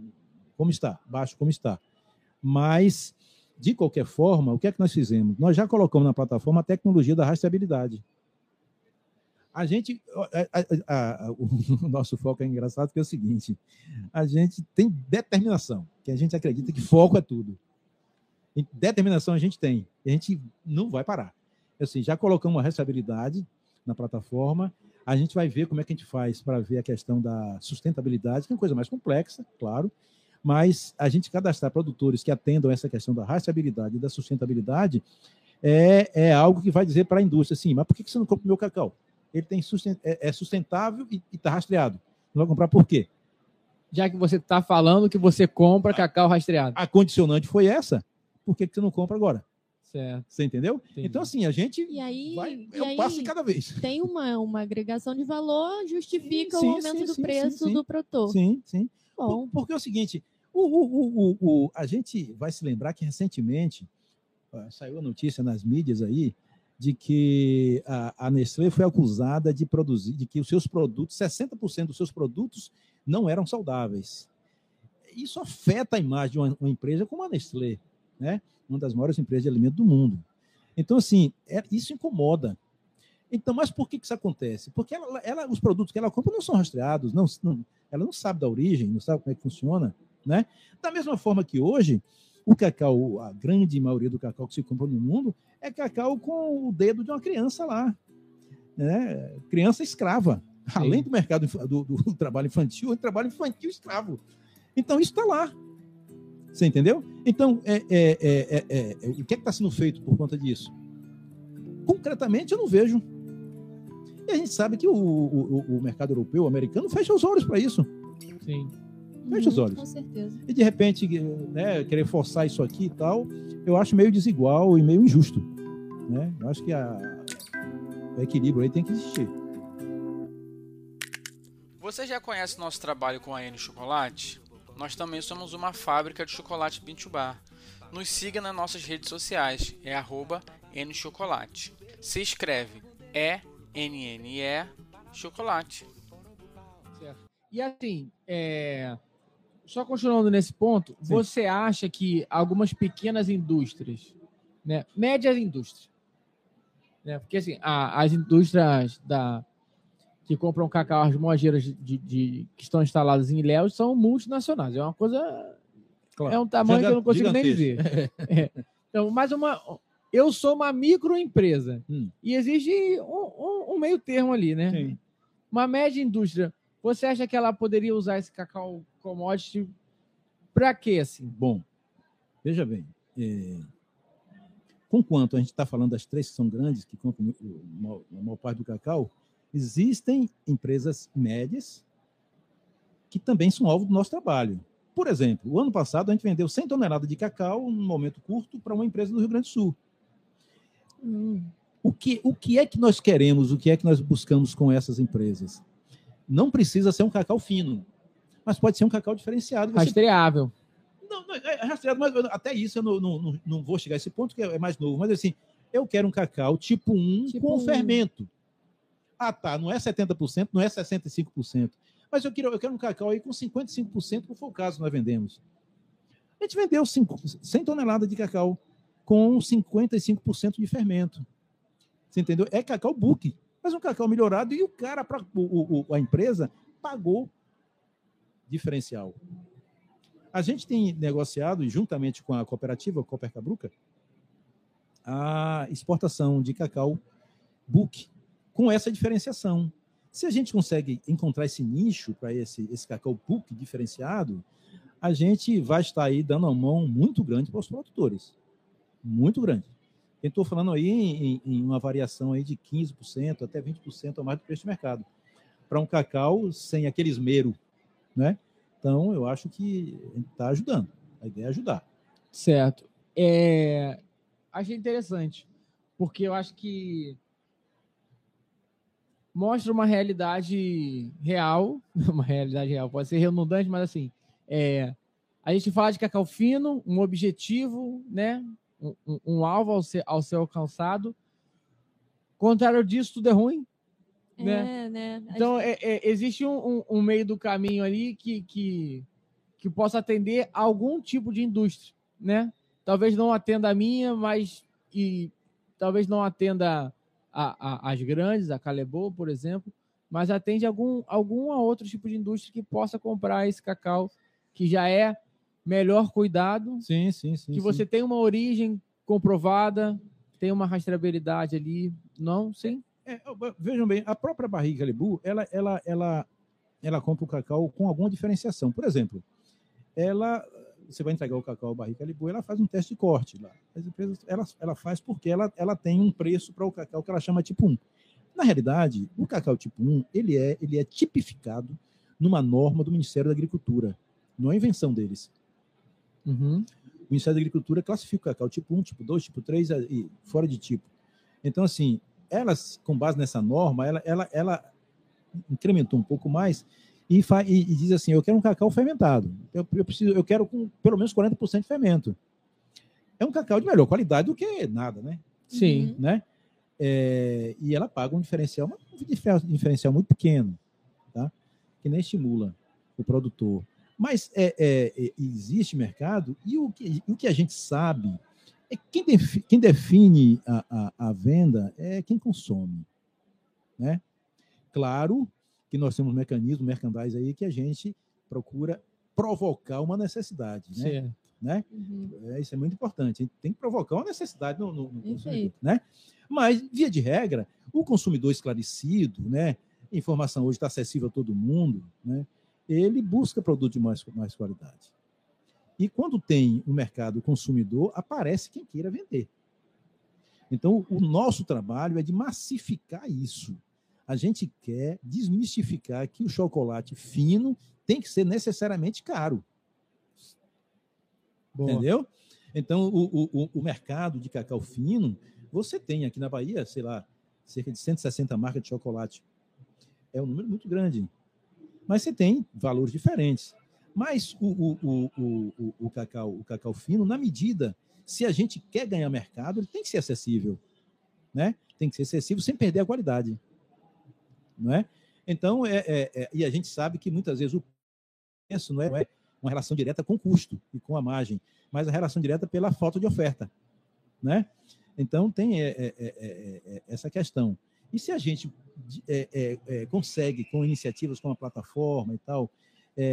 como está, baixo como está. Mas, de qualquer forma, o que é que nós fizemos? Nós já colocamos na plataforma a tecnologia da rastreabilidade. A gente, a, a, a, o nosso foco é engraçado porque é o seguinte: a gente tem determinação, que a gente acredita que foco é tudo. Determinação a gente tem, a gente não vai parar. Assim, já colocamos a rastreabilidade na plataforma, a gente vai ver como é que a gente faz para ver a questão da sustentabilidade, que é uma coisa mais complexa, claro, mas a gente cadastrar produtores que atendam essa questão da rastreabilidade e da sustentabilidade é, é algo que vai dizer para a indústria assim, mas por que você não compra o meu cacau? Ele tem sustent, é, é sustentável e está rastreado. Não vai comprar por quê? Já que você está falando que você compra a, cacau rastreado. A condicionante foi essa, por que, que você não compra agora? Certo. Você entendeu? Entendi. Então, assim, a gente e aí, vai, é um passo cada vez. Tem uma, uma agregação de valor, justifica sim, o aumento sim, do sim, preço do produtor. Sim, sim. Bom. Porque é o seguinte, o, o, o, o, a gente vai se lembrar que recentemente saiu a notícia nas mídias aí de que a, a Nestlé foi acusada de produzir, de que os seus produtos, 60% dos seus produtos não eram saudáveis. Isso afeta a imagem de uma, uma empresa como a Nestlé, né? uma das maiores empresas de alimento do mundo. Então, assim, é, isso incomoda. Então, mas por que, que isso acontece? Porque ela, ela, os produtos que ela compra não são rastreados, não, não, ela não sabe da origem, não sabe como é que funciona. Né? Da mesma forma que hoje, o cacau, a grande maioria do cacau que se compra no mundo, é cacau com o dedo de uma criança lá. Né? Criança escrava. Sim. Além do mercado do, do, trabalho infantil, o trabalho infantil escravo. Então, isso está lá. Você entendeu? Então, é, é, é, é o que é está sendo feito por conta disso? Concretamente, eu não vejo. E a gente sabe que o, o, o mercado europeu, o americano, fecha os olhos para isso. Sim. Fecha os olhos. Com certeza. E de repente, né, querer forçar isso aqui e tal, eu acho meio desigual e meio injusto. Né? Eu acho que a, o equilíbrio aí tem que existir. Você já conhece nosso trabalho com a N Chocolate? Nós também somos uma fábrica de chocolate Bintubar. Nos siga nas nossas redes sociais, é arroba nchocolate. Se escreve E-N-N-E chocolate. Certo. E assim, é... só continuando nesse ponto, Sim. você acha que algumas pequenas indústrias, né, médias indústrias, né, porque assim, a, as indústrias da, que compram cacau, as mojeiras de, de, que estão instaladas em Ilhéus são multinacionais. É uma coisa. Claro. É um tamanho que eu não consigo nem dizer. é. Então, mas uma. Eu sou uma microempresa hum. e existe um, um, um, meio termo ali, né? Sim. Uma média indústria. Você acha que ela poderia usar esse cacau commodity para quê, assim? Bom, veja bem. É... Com quanto a gente está falando das três que são grandes, que compram a maior parte do cacau, Existem empresas médias que também são alvo do nosso trabalho. Por exemplo, o ano passado a gente vendeu 100 toneladas de cacau num momento curto para uma empresa do Rio Grande do Sul. Hum. O, que, o que é que nós queremos, o que é que nós buscamos com essas empresas? Não precisa ser um cacau fino, mas pode ser um cacau diferenciado. Você... Rastreável. Não, não, é rastreado, mas até isso eu não, não, não, vou chegar a esse ponto, que é mais novo. Mas assim, eu quero um cacau tipo 1 tipo com um. fermento. Ah, tá, não é 70%, não é 65%. Mas eu quero, eu quero um cacau aí com 55%, como foi o caso que nós vendemos. A gente vendeu 5, 100 toneladas de cacau com 55% de fermento. Você entendeu? É cacau book, mas um cacau melhorado e o cara, o, o, a empresa, pagou diferencial. A gente tem negociado, juntamente com a cooperativa Cooper Cabruca, a exportação de cacau book com essa diferenciação. Se a gente consegue encontrar esse nicho para esse, esse cacau book diferenciado, a gente vai estar aí dando uma mão muito grande para os produtores. Muito grande. Estou falando aí em, em, uma variação aí de 15% até 20% a mais do preço de mercado. Para um cacau sem aquele esmero, né? Então, eu acho que está ajudando. A ideia é ajudar. Certo. É... Achei interessante, porque eu acho que mostra uma realidade real, uma realidade real, pode ser redundante, mas assim, é, a gente fala de cacau fino, um objetivo, né, um, um alvo ao ser, ao ser alcançado. Contrário disso, tudo é ruim. Né? É, né? Então, é, é, existe um, um, um, meio do caminho ali que, que, que possa atender a algum tipo de indústria, né? Talvez não atenda a minha, mas e talvez não atenda a, a, as grandes, a Calebo, por exemplo, mas atende algum, algum outro tipo de indústria que possa comprar esse cacau que já é melhor cuidado. Sim, sim, sim. Que sim. você tem uma origem comprovada, tem uma rastreabilidade ali. Não, sim. É, vejam bem, a própria barriga Calibu, ela, ela, ela, ela compra o cacau com alguma diferenciação. Por exemplo, ela, você vai entregar o cacau à barriga Calibu, ela faz um teste de corte lá. As empresas, ela, ela faz porque ela, ela tem um preço para o cacau que ela chama tipo 1. Na realidade, o cacau tipo 1, ele é, ele é tipificado numa norma do Ministério da Agricultura. Não é invenção deles. Uhum. O Ministério da Agricultura classifica o cacau tipo 1, tipo 2, tipo 3 e fora de tipo. Então, assim, elas, com base nessa norma, ela, ela, ela incrementou um pouco mais e, fa, e, e diz assim: eu quero um cacau fermentado. Eu, eu, preciso, eu quero com pelo menos 40% de fermento. É um cacau de melhor qualidade do que nada, né? Sim. Uhum. Né? É, e ela paga um diferencial, um diferencial muito pequeno, tá? que nem estimula o produtor. Mas é, é, é, existe mercado e o que, o que a gente sabe é quem, defi, quem define a, a, a, venda é quem consome. Né? Claro que nós temos mecanismos mercandais aí que a gente procura provocar uma necessidade. Né? né? Uhum. É, isso é muito importante. A gente tem que provocar uma necessidade no, no, no consumidor. Né? Mas, via de regra, o consumidor esclarecido, né? a informação hoje está acessível a todo mundo, né? ele busca produto de mais, mais qualidade. E quando tem um mercado consumidor, aparece quem queira vender. Então, o nosso trabalho é de massificar isso. A gente quer desmistificar que o chocolate fino tem que ser necessariamente caro. Boa. Entendeu? Então, o, o, o mercado de cacau fino, você tem aqui na Bahia, sei lá, cerca de 160 marcas de chocolate. É um número muito grande mas você tem valores diferentes. Mas o, o, o, o, o, cacau, o cacau fino, na medida, se a gente quer ganhar mercado, ele tem que ser acessível. Né? Tem que ser acessível sem perder a qualidade. Não é? Então, é, é, é e a gente sabe que muitas vezes o preço não é, não é uma relação direta com o custo e com a margem, mas a relação direta pela falta de oferta. Né? Então, tem é, é, é essa questão. E se a gente consegue, com iniciativas como a plataforma e tal,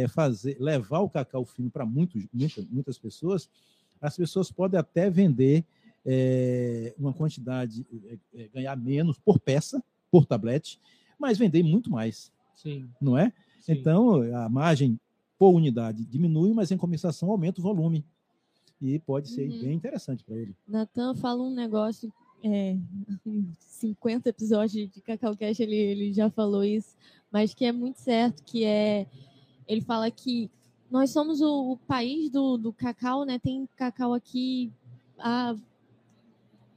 fazer, levar o cacau fino para muitas, muitas pessoas, as pessoas podem até vender uma quantidade, ganhar menos por peça, por tablete, mas vender muito mais. Sim. Não é? Sim. Então, a margem por unidade diminui, mas em compensação aumenta o volume. E pode ser uhum. bem interessante para ele. Natan fala um negócio é, 50 episódios de Cacau Cash ele, ele já falou isso, mas que é muito certo, que é ele fala que nós somos o, o país do, do cacau, né? Tem cacau aqui há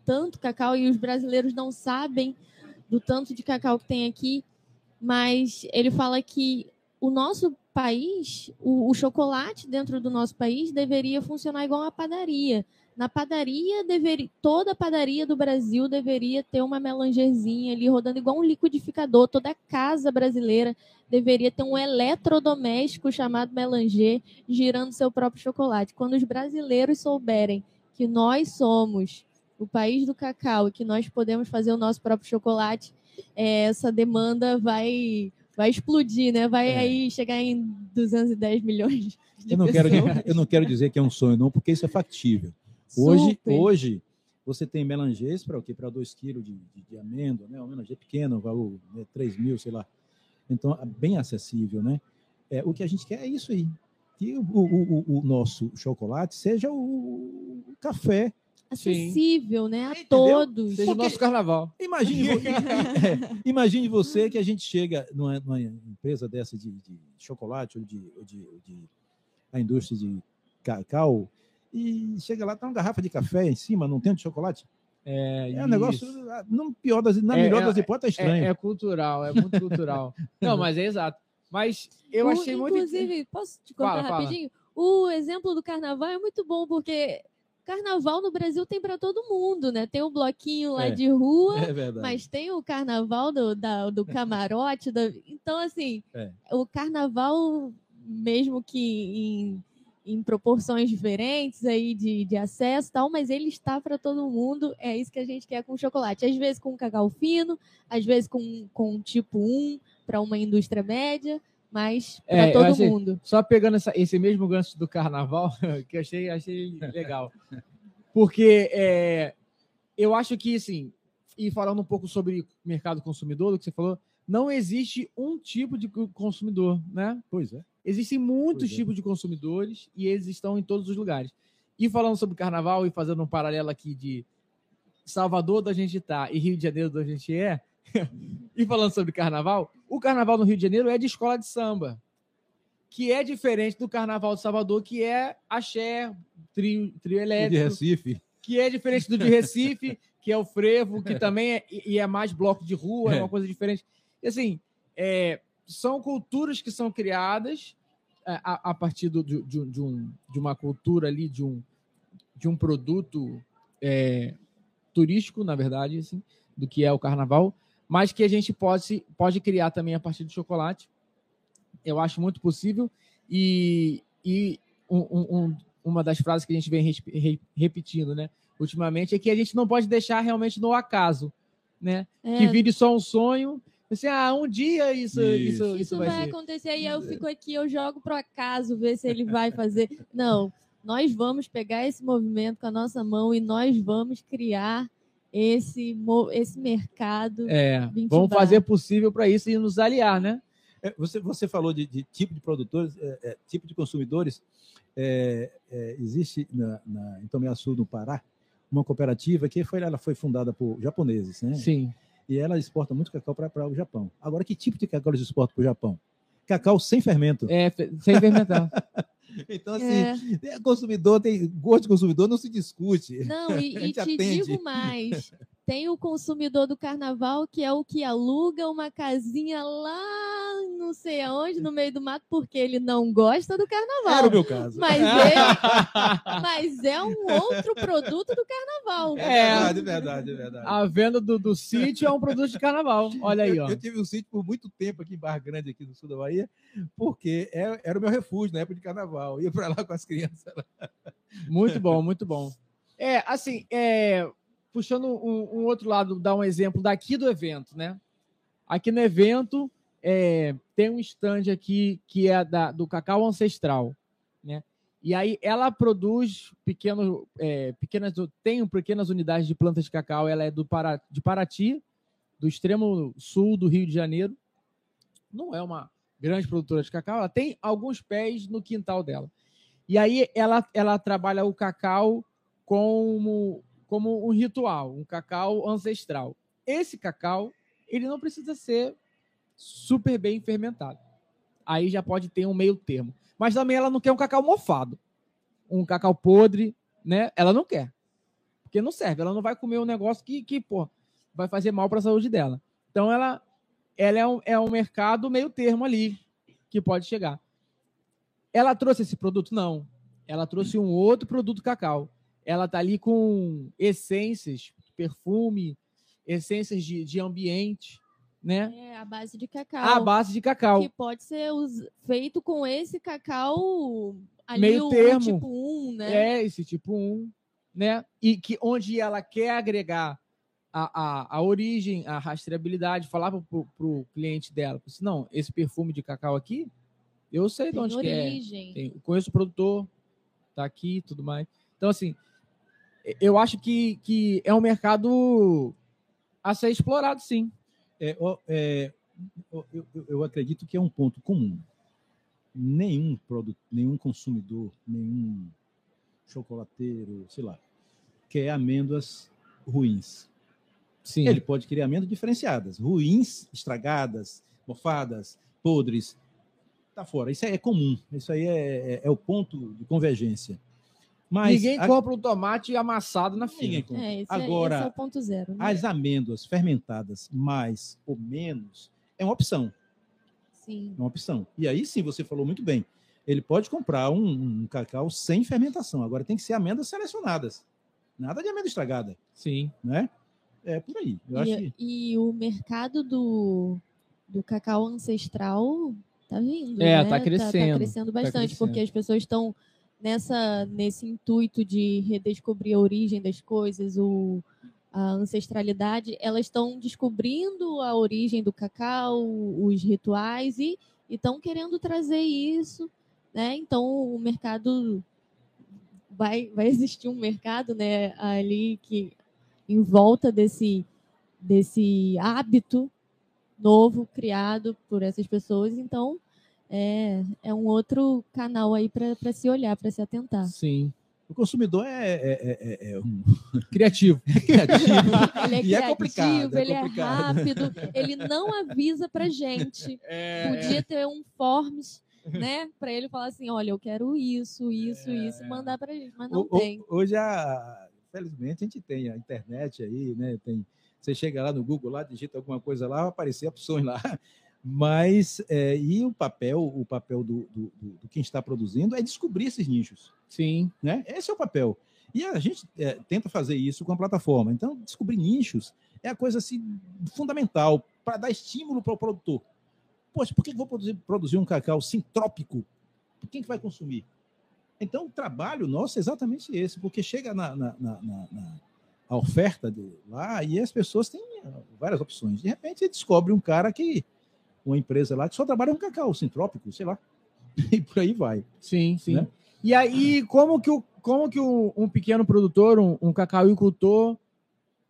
tanto cacau e os brasileiros não sabem do tanto de cacau que tem aqui, mas ele fala que o nosso país, o, o chocolate dentro do nosso país deveria funcionar igual uma padaria na padaria, deveria, toda padaria do Brasil deveria ter uma melangerzinha ali rodando igual um liquidificador. Toda casa brasileira deveria ter um eletrodoméstico chamado melanger girando seu próprio chocolate. Quando os brasileiros souberem que nós somos o país do cacau e que nós podemos fazer o nosso próprio chocolate, é, essa demanda vai vai explodir, né? Vai é. aí chegar em 210 milhões de eu não pessoas. Quero, eu não quero dizer que é um sonho, não, porque isso é factível. Hoje, hoje Você tem melangês para o quê? Para 2 kg de, de, de amêndoa, né? Um melangê pequeno, valor né? 3 mil, sei lá. Então, é bem acessível, né? É, o que a gente quer é isso aí. Que o, o, o, o nosso chocolate seja o, café. Acessível, Sim. né? A Entendeu? todos. Seja o nosso carnaval. Imagine, é, imagine você que a gente chega numa, numa empresa dessa de, de chocolate ou de, de, de, a indústria de cacau e chega lá, tá uma garrafa de café em cima, não tem de chocolate. É, é um negócio, não pior das, na é, melhor é, das hipóteses, é estranho. É, é, cultural, é muito cultural. não, mas é exato. Mas eu o, achei muito. Inclusive, posso te contar fala, rapidinho? Fala. O exemplo do carnaval é muito bom, porque carnaval no Brasil tem para todo mundo, né? Tem o bloquinho lá é, de rua, é mas tem o carnaval do, da, do camarote. Da... Então, assim, é. o carnaval, mesmo que em, em proporções diferentes aí de, de acesso tal, mas ele está para todo mundo. É isso que a gente quer com chocolate. Às vezes com cacau fino, às vezes com, com tipo 1 para uma indústria média mas para é, todo achei, mundo. Só pegando essa, esse mesmo gancho do carnaval, que achei, achei legal. Porque é, eu acho que, assim, e falando um pouco sobre mercado consumidor, do que você falou, não existe um tipo de consumidor, né? Pois é. Existem muitos pois é. tipos é. de consumidores e eles estão em todos os lugares. E falando sobre carnaval e fazendo um paralelo aqui de Salvador da gente tá e Rio de Janeiro da gente é, e falando sobre carnaval, o carnaval no Rio de Janeiro é de escola de samba, que é diferente do carnaval de Salvador, que é axé, trio, trio elétrico. de Recife. Que é diferente do de Recife, que é o frevo, que também é, e é mais bloco de rua, é, é uma coisa diferente. E assim, é, são culturas que são criadas é, a, a partir do, de, de, de, um, de uma cultura ali, de um, de um produto é, turístico, na verdade, assim, do que é o carnaval, mas que a gente pode, pode criar também a partir do chocolate. Eu acho muito possível. E, e um, um, uma das frases que a gente vem repetindo, né? Ultimamente, é que a gente não pode deixar realmente no acaso, né? É. Que vire só um sonho. Assim, ah, um dia isso, isso, isso, isso, isso vai, vai acontecer. E eu fico aqui, eu jogo pro acaso, ver se ele vai fazer. Não, nós vamos pegar esse movimento com a nossa mão e nós vamos criar esse, esse mercado. É, vamos fazer possível para isso e nos aliar, né? É, você, você falou de, de tipo de produtores, é, é, tipo de consumidores. É, é, existe na, na, em Tomiaçu, no Pará, uma cooperativa que foi, ela foi fundada por japoneses, né? Sim. E ela exporta muito cacau para o Japão. Agora, que tipo de cacau eles exportam para o Japão? Cacau sem fermento. É, sem fermentar. Então, assim, é. consumidor, tem gosto de consumidor, não se discute. Não, e, e te atende. digo mais: tem o consumidor do carnaval que é o que aluga uma casinha lá não sei aonde, no meio do mato, porque ele não gosta do carnaval. Era o meu caso. Mas é, mas é um outro produto do carnaval. É, verdade, verdade, verdade. A venda do, do sítio é um produto de carnaval. Olha aí, ó. Eu, eu tive um sítio por muito tempo aqui em Barra Grande, aqui no sul da Bahia, porque era, é, era o meu refúgio na época de carnaval. Eu ia para lá com as crianças. Muito bom, muito bom. É, assim, é, puxando um, um, outro lado, dar um exemplo daqui do evento, né? Aqui no evento é, tem um stand aqui que é da, do cacau ancestral, né? E aí ela produz pequenos, é, pequenas, tem pequenas unidades de plantas de cacau. Ela é do Para, de Paraty, do extremo sul do Rio de Janeiro. Não é uma grande produtora de cacau. Ela tem alguns pés no quintal dela. E aí ela, ela trabalha o cacau como, como um ritual, um cacau ancestral. Esse cacau ele não precisa ser super bem fermentado. Aí já pode ter um meio termo. Mas também ela não quer um cacau mofado. Um cacau podre, né? Ela não quer. Porque não serve. Ela não vai comer um negócio que, que pô, vai fazer mal para a saúde dela. Então ela, ela é, um, é um mercado meio termo ali que pode chegar. Ela trouxe esse produto? Não. Ela trouxe um outro produto cacau. Ela tá ali com essências, perfume, essências de, de ambiente, né? É, a base de cacau. A base de cacau. Que pode ser feito com esse cacau ali, Meio o, termo. tipo 1, né? É, esse tipo 1, né? E que onde ela quer agregar a, a, a origem, a rastreabilidade, falar para o cliente dela, assim, não, esse perfume de cacau aqui, eu sei Tem de onde origem. que é. Tem, conheço o produtor, tá aqui tudo mais. Então, assim, eu acho que, que é um mercado a ser explorado, sim. É, é, eu- eu acredito que é um ponto comum. Nenhum produto, nenhum consumidor, nenhum chocolateiro, sei lá, quer amêndoas ruins. Sim. Ele pode querer amêndoas diferenciadas, ruins, estragadas, mofadas, podres. Tá fora. Isso aí é comum. Isso aí é, é- é o ponto de convergência. Mas Ninguém a- compra um tomate amassado na compra. É, esse, Agora, é, esse é o ponto zero. né? as amêndoas fermentadas mais ou menos é uma opção. Sim. É uma opção. E aí sim, você falou muito bem. Ele pode comprar um, um cacau sem fermentação. Agora tem que ser amêndoas selecionadas. Nada de amêndoa estragada, Sim. né? É por aí. Eu acho que E, e o mercado do, do cacau ancestral tá vindo. É, né? tá crescendo, Tá, crescendo bastante, crescendo. porque as pessoas estão nessa nesse intuito de redescobrir a origem das coisas, o, a ancestralidade. Elas estão descobrindo a origem do cacau, os rituais e estão querendo trazer isso, né? Então o mercado vai, vai existir um mercado, né, ali que em volta desse desse hábito novo criado por essas pessoas. Então, é, é um outro canal aí para se olhar, para se atentar. Sim. o consumidor é, é- é- é- é um Criativo. criativo. Ele é E é criativo, complicado, é ele complicado. é rápido, ele não avisa pra gente. É, Podia ter um forms, né, para ele falar assim, olha, eu quero isso, isso, isso, e mandar pra gente, mas não o- tem. Hoje, a, felizmente, a gente tem a internet aí, né? Tem, você chega lá no Google, lá, digita alguma coisa lá, vai aparecer opções lá. Mas, é, e o papel, o papel do, do, do- quem está produzindo é descobrir esses nichos, Sim. né? Esse é o papel. E a gente é, tenta fazer isso com a plataforma. Então, descobrir nichos é a coisa assim, fundamental para dar estímulo para o produtor. Poxa, por que eu vou produzir, produzir um cacau sintrópico? Quem que vai consumir? Então, o trabalho nosso é exatamente esse, porque chega na, na, na- na- a oferta de lá e as pessoas têm várias opções. De repente, você descobre um cara que, uma empresa lá, que só trabalha com cacau sintrópico, sei lá, e por aí vai. Sim, sim. Né? E aí, como que, o, como que o- um pequeno produtor, um, um cacauicultor,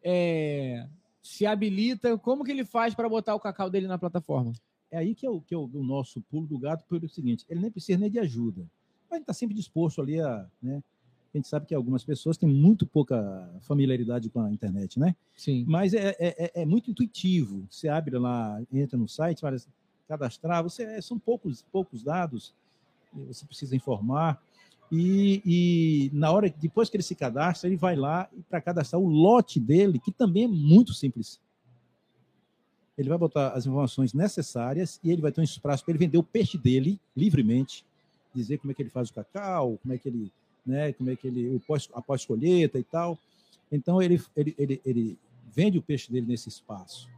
é, se habilita? Como que ele faz para botar o cacau dele na plataforma? É aí que é o, que é o, o nosso pulo do gato pelo seguinte: ele nem precisa nem de ajuda. Mas gente está sempre disposto ali a. Né? A gente sabe que algumas pessoas têm muito pouca familiaridade com a internet, né? Sim. Mas é, é, é- é muito intuitivo. Você abre lá, entra no site, vai cadastrar, você, é, são poucos, poucos dados, você precisa informar. E, e na hora, depois que ele se cadastra, ele vai lá para cadastrar o lote dele, que também é muito simples. Ele vai botar as informações necessárias e ele vai ter um espaço para ele vender o peixe dele livremente, dizer como é que ele faz o cacau, como é que ele, né, como é que ele, o pós, a pós-colheita e tal. Então ele, ele, ele, ele vende o peixe dele nesse espaço,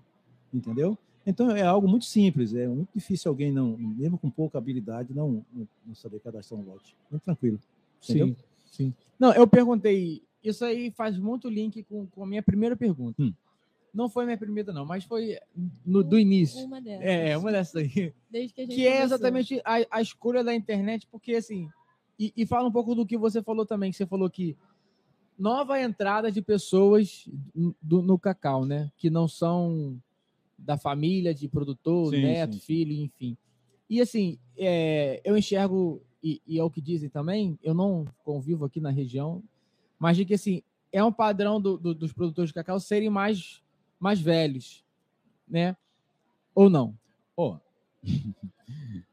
entendeu? Então é algo muito simples, é muito difícil alguém não, mesmo com pouca habilidade, não, não, saber cadastrar um lote. Muito tranquilo. Entendeu? Sim, sim. Não, eu perguntei. Isso aí faz muito link com, com a minha primeira pergunta. Hum. Não foi minha primeira, não, mas foi no, do início. Uma dessas. É, uma dessas aí. Desde que a gente Que é exatamente a, a escolha da internet, porque assim. E, e fala um pouco do que você falou também, que você falou que nova entrada de pessoas do- no cacau, né? Que não são da família de produtor, Sim, neto, sim. filho, enfim. E assim, é, eu enxergo, e, e é o que dizem também, eu não convivo aqui na região, mas de que assim, é um padrão do- do- dos produtores de cacau serem mais, mais velhos, né? Ou não? Ó,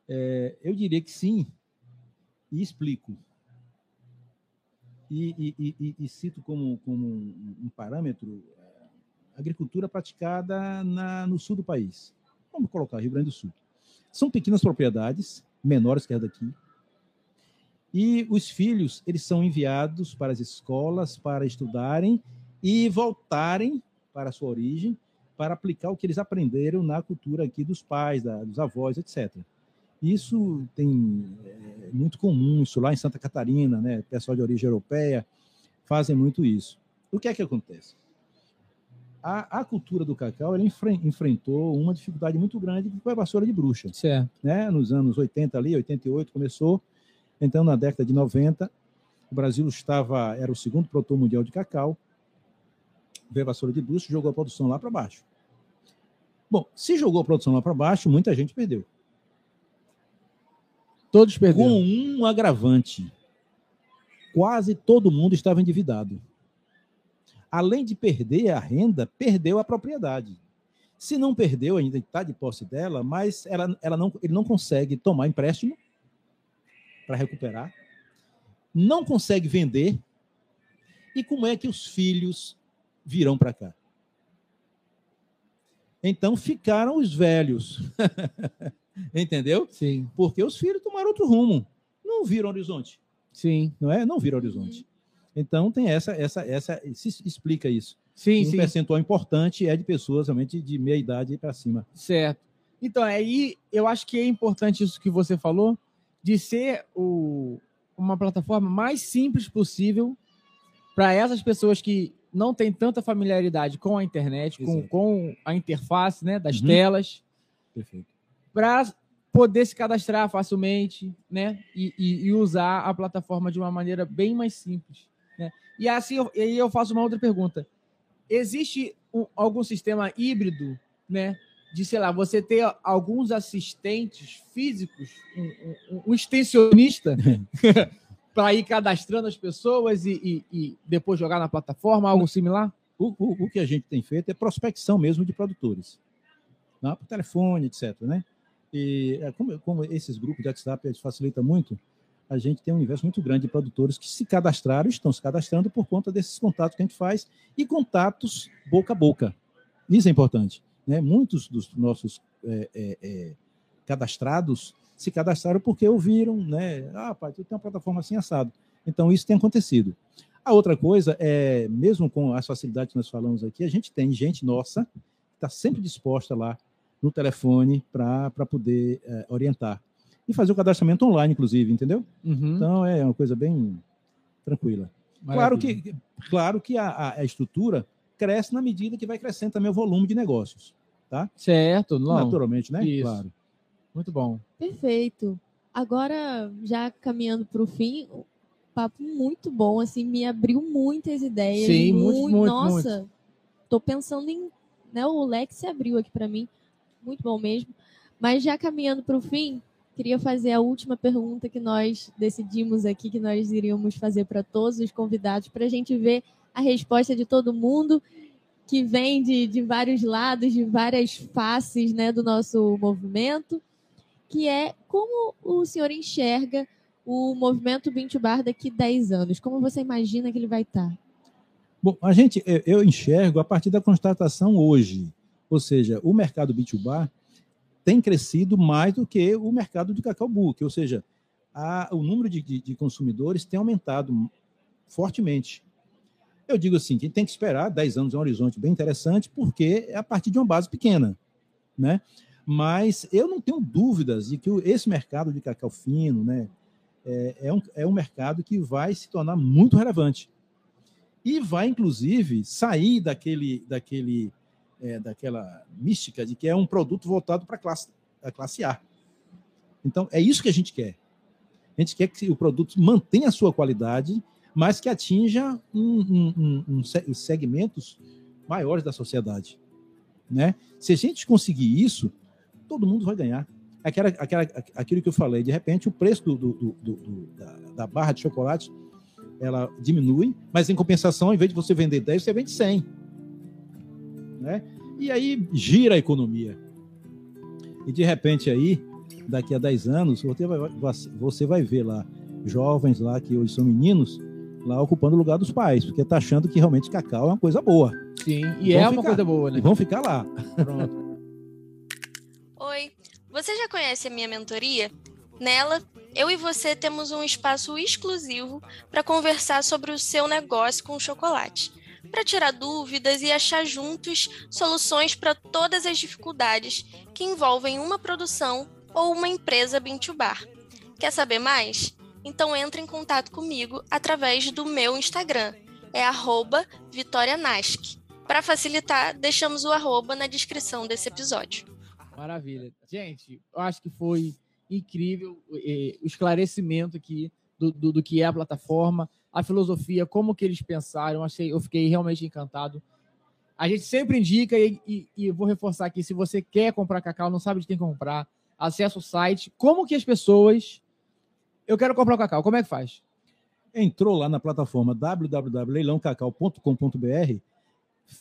é, eu diria que sim, e explico. E, e- e- e- cito como, como um, parâmetro é, a agricultura praticada na- no sul do país. Vamos colocar Rio Grande do Sul. São pequenas propriedades, menores que as daqui, e os filhos eles são enviados para as escolas para estudarem e voltarem para a sua origem para aplicar o que eles aprenderam na cultura aqui dos pais, da- dos avós, etc. Isso tem é, muito comum, isso lá em Santa Catarina, né? Pessoal de origem europeia fazem muito isso. O que é que acontece? A, a cultura do cacau ela enfren- enfrentou uma dificuldade muito grande que foi a vassoura de bruxa Certo. né? Nos anos 80 ali, 88 começou, então na década de 90, O Brasil estava, era o segundo produtor mundial de cacau. Veio a vassoura de Bruce jogou a produção lá para baixo. Bom, se jogou a produção lá para baixo, muita gente perdeu. Todos perderam. Com um agravante. Quase todo mundo estava endividado. Além de perder a renda, perdeu a propriedade. Se não perdeu, ainda está de posse dela, mas ela, ela não, ele não consegue tomar empréstimo para recuperar, não consegue vender. E como é que os filhos virão para cá? Então ficaram os velhos. Entendeu? Sim. Porque os filhos tomaram outro rumo. Não viram horizonte. Sim. Não é? Não viram horizonte. Então tem essa, essa, essa, se explica isso. Sim, um sim. percentual importante é de pessoas realmente de meia idade para cima. Certo. Então, aí eu acho que é importante isso que você falou, de ser o, uma plataforma mais simples possível para essas pessoas que não têm tanta familiaridade com a internet, com, com a interface né, das Uhum. telas, para poder se cadastrar facilmente né, e, e- e usar a plataforma de uma maneira bem mais simples. Né? E assim, eu, e eu faço uma outra pergunta. Existe um- algum sistema híbrido, né? De, sei lá, você ter alguns assistentes físicos, um, um- um extensionista, para ir cadastrando as pessoas e, e- e depois jogar na plataforma, algo similar? O, o, o que a gente tem feito é prospecção mesmo de produtores. Tá? Por telefone, etc. Né? E é, como, como esses grupos de WhatsApp facilitam muito, a gente tem um universo muito grande de produtores que se cadastraram, estão se cadastrando por conta desses contatos que a gente faz e contatos boca a boca. Isso é importante. Né? Muitos dos nossos é, é, é, cadastrados se cadastraram porque ouviram, né? Ah, pai, tu tem uma plataforma assim assado. Então, isso tem acontecido. A outra coisa é, mesmo com as facilidades que nós falamos aqui, a gente tem gente nossa que está sempre disposta lá no telefone para poder é, orientar. E fazer o cadastramento online, inclusive, entendeu? Uhum. Então é uma coisa bem tranquila. Claro que, claro que a, a- estrutura cresce na medida que vai crescendo também o volume de negócios. Certo, não. Naturalmente, né? Isso. Claro. Muito bom. Perfeito. Agora, já caminhando para o fim, um papo muito bom, assim, me abriu muitas ideias. Sim, muito, muito, Nossa, tô pensando em. Né, o leque se abriu aqui para mim. Muito bom mesmo. Mas já caminhando para o fim, queria fazer a última pergunta que nós decidimos aqui, que nós iríamos fazer para todos os convidados, para a gente ver a resposta de todo mundo que vem de, de vários lados, de várias faces né, do nosso movimento, que é como o senhor enxerga o movimento Bintu Bar daqui 10 anos? Como você imagina que ele vai estar? Bom, a gente, eu- enxergo a partir da constatação hoje. Ou seja, o mercado B2B tem crescido mais do que o mercado de cacau book. Ou seja, a- o número de, de- de consumidores tem aumentado fortemente. Eu digo assim, que tem que esperar 10 anos é um horizonte bem interessante, porque é a partir de uma base pequena. Né? Mas eu não tenho dúvidas de que esse mercado de cacau fino né, é, é um, é um mercado que vai se tornar muito relevante e vai inclusive sair daquele daquele é, daquela mística de que é um produto voltado para classe a classe A. Então é isso que a gente quer. A gente quer que o produto mantenha a sua qualidade, mas que atinja um, um- um- se- segmentos maiores da sociedade, né? Se a gente conseguir isso, todo mundo vai ganhar. Aquela, aquela, aquilo que eu falei, de repente o preço do, do- do- da, da barra de chocolate ela diminui, mas em compensação, ao invés de você vender 10, você vende 100. Né? E aí gira a economia. E de repente aí, daqui a 10 anos, você vai, você vai ver lá jovens lá que hoje são meninos lá ocupando o lugar dos pais, porque tá achando que realmente cacau é uma coisa boa. Sim, e Vão é uma ficar. coisa boa, E né? vão ficar lá. Pronto. Você já conhece a minha mentoria? Nela, eu e você temos um espaço exclusivo para conversar sobre o seu negócio com chocolate, para tirar dúvidas e achar juntos soluções para todas as dificuldades que envolvem uma produção ou uma empresa Bintubar. Quer saber mais? Então entre em contato comigo através do meu Instagram, é vitorianask. Para facilitar, deixamos o arroba na descrição desse episódio. Maravilha. Gente, eu acho que foi incrível eh, o esclarecimento aqui do, do, do que é a plataforma, a filosofia, como que eles pensaram. Achei, eu fiquei realmente encantado. A gente sempre indica e, e, e, vou reforçar aqui, se você quer comprar cacau, não sabe de quem comprar, acessa o site. Como que as pessoas... Eu quero comprar o cacau, como é que faz? Entrou lá na plataforma www.leilãocacau.com.br,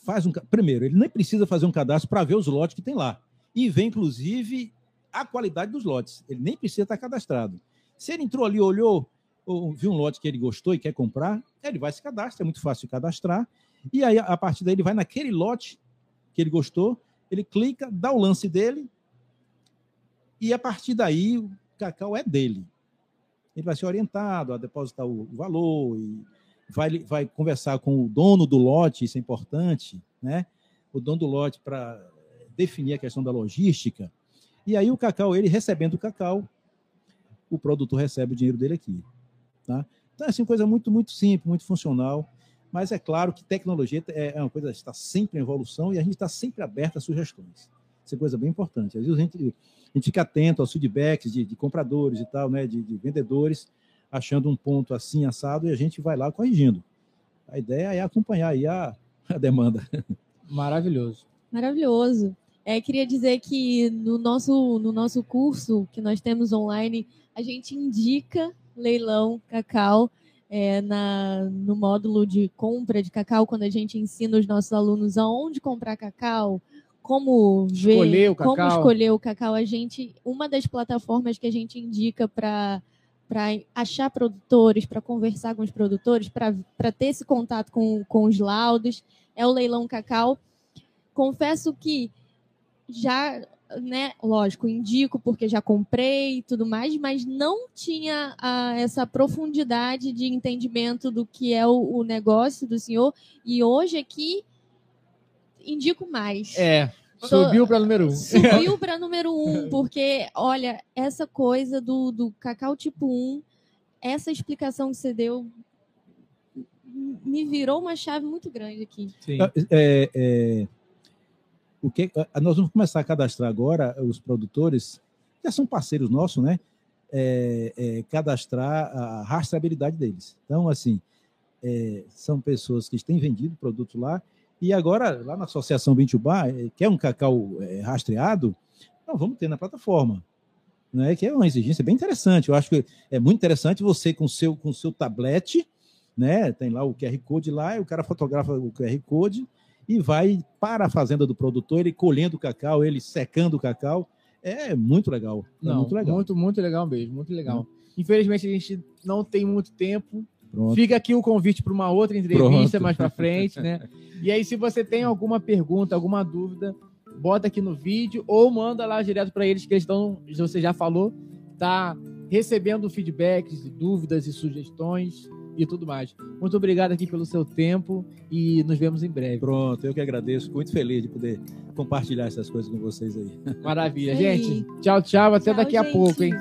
faz um... Primeiro, ele nem precisa fazer um cadastro para ver os lotes que tem lá. E vem, inclusive, a qualidade dos lotes. Ele nem precisa estar cadastrado. Se ele entrou ali, olhou, ou viu um lote que ele gostou e quer comprar, ele vai se cadastrar, é muito fácil cadastrar. E aí, a partir daí, ele vai naquele lote que ele gostou, ele clica, dá o lance dele, e a partir daí o cacau é dele. Ele vai ser orientado a depositar o valor e vai, vai conversar com o dono do lote, isso é importante, né? O dono do lote para definir a questão da logística. E aí o cacau, ele recebendo o cacau, o produtor recebe o dinheiro dele aqui. Tá? Então, é assim, coisa muito, muito simples, muito funcional. Mas é claro que tecnologia é, é uma coisa que está sempre em evolução e a gente está sempre aberto a sugestões. Isso é coisa bem importante. Às vezes a gente, a gente fica atento aos feedbacks de, de compradores e tal, né, de, de, vendedores, achando um ponto assim assado e a gente vai lá corrigindo. A ideia é acompanhar aí a, a demanda. Maravilhoso. Maravilhoso. É, queria dizer que no nosso, no nosso curso que nós temos online, a gente indica leilão cacau é, na, no módulo de compra de cacau, quando a gente ensina os nossos alunos aonde comprar cacau, como ver, escolher o cacau. como escolher o cacau, a gente, uma das plataformas que a gente indica para para achar produtores, para conversar com os produtores, para ter esse contato com, com os laudos, é o Leilão Cacau. Confesso que já né, lógico, indico porque já comprei e tudo mais, mas não tinha ah, essa profundidade de entendimento do que é o, o negócio do senhor. E hoje aqui indico mais. É. Subiu para número um. Subiu para número um, porque, olha, essa coisa do, do cacau tipo 1, essa explicação que você deu me virou uma chave muito grande aqui. Sim. É, é o que nós vamos começar a cadastrar agora os produtores, que são parceiros nossos, né? É, é, cadastrar a rastreabilidade deles. Então, assim, é, são pessoas que têm vendido produto lá e agora, lá na Associação Bintubá, é, quer um cacau rastreado, nós vamos ter na plataforma. Né, que é uma exigência bem interessante. Eu acho que é muito interessante você com seu com seu tablet, né? Tem lá o QR Code lá, e o cara fotografa o QR Code e vai para a fazenda do produtor, ele colhendo o cacau, ele secando o cacau. É muito legal. É não, muito legal. Muito, muito legal mesmo, muito legal. Infelizmente, a gente não tem muito tempo. Pronto. Fica aqui o convite para uma outra entrevista Pronto. mais para frente, né? E aí, se você tem alguma pergunta, alguma dúvida, bota aqui no vídeo ou manda lá direto para eles que eles estão, você já falou, tá recebendo feedbacks, dúvidas e sugestões e tudo mais. Muito obrigado aqui pelo seu tempo e nos vemos em breve. Pronto, eu que agradeço. muito feliz de poder compartilhar essas coisas com vocês aí. Maravilha, gente. Tchau, tchau. Até tchau, daqui gente. a pouco, hein?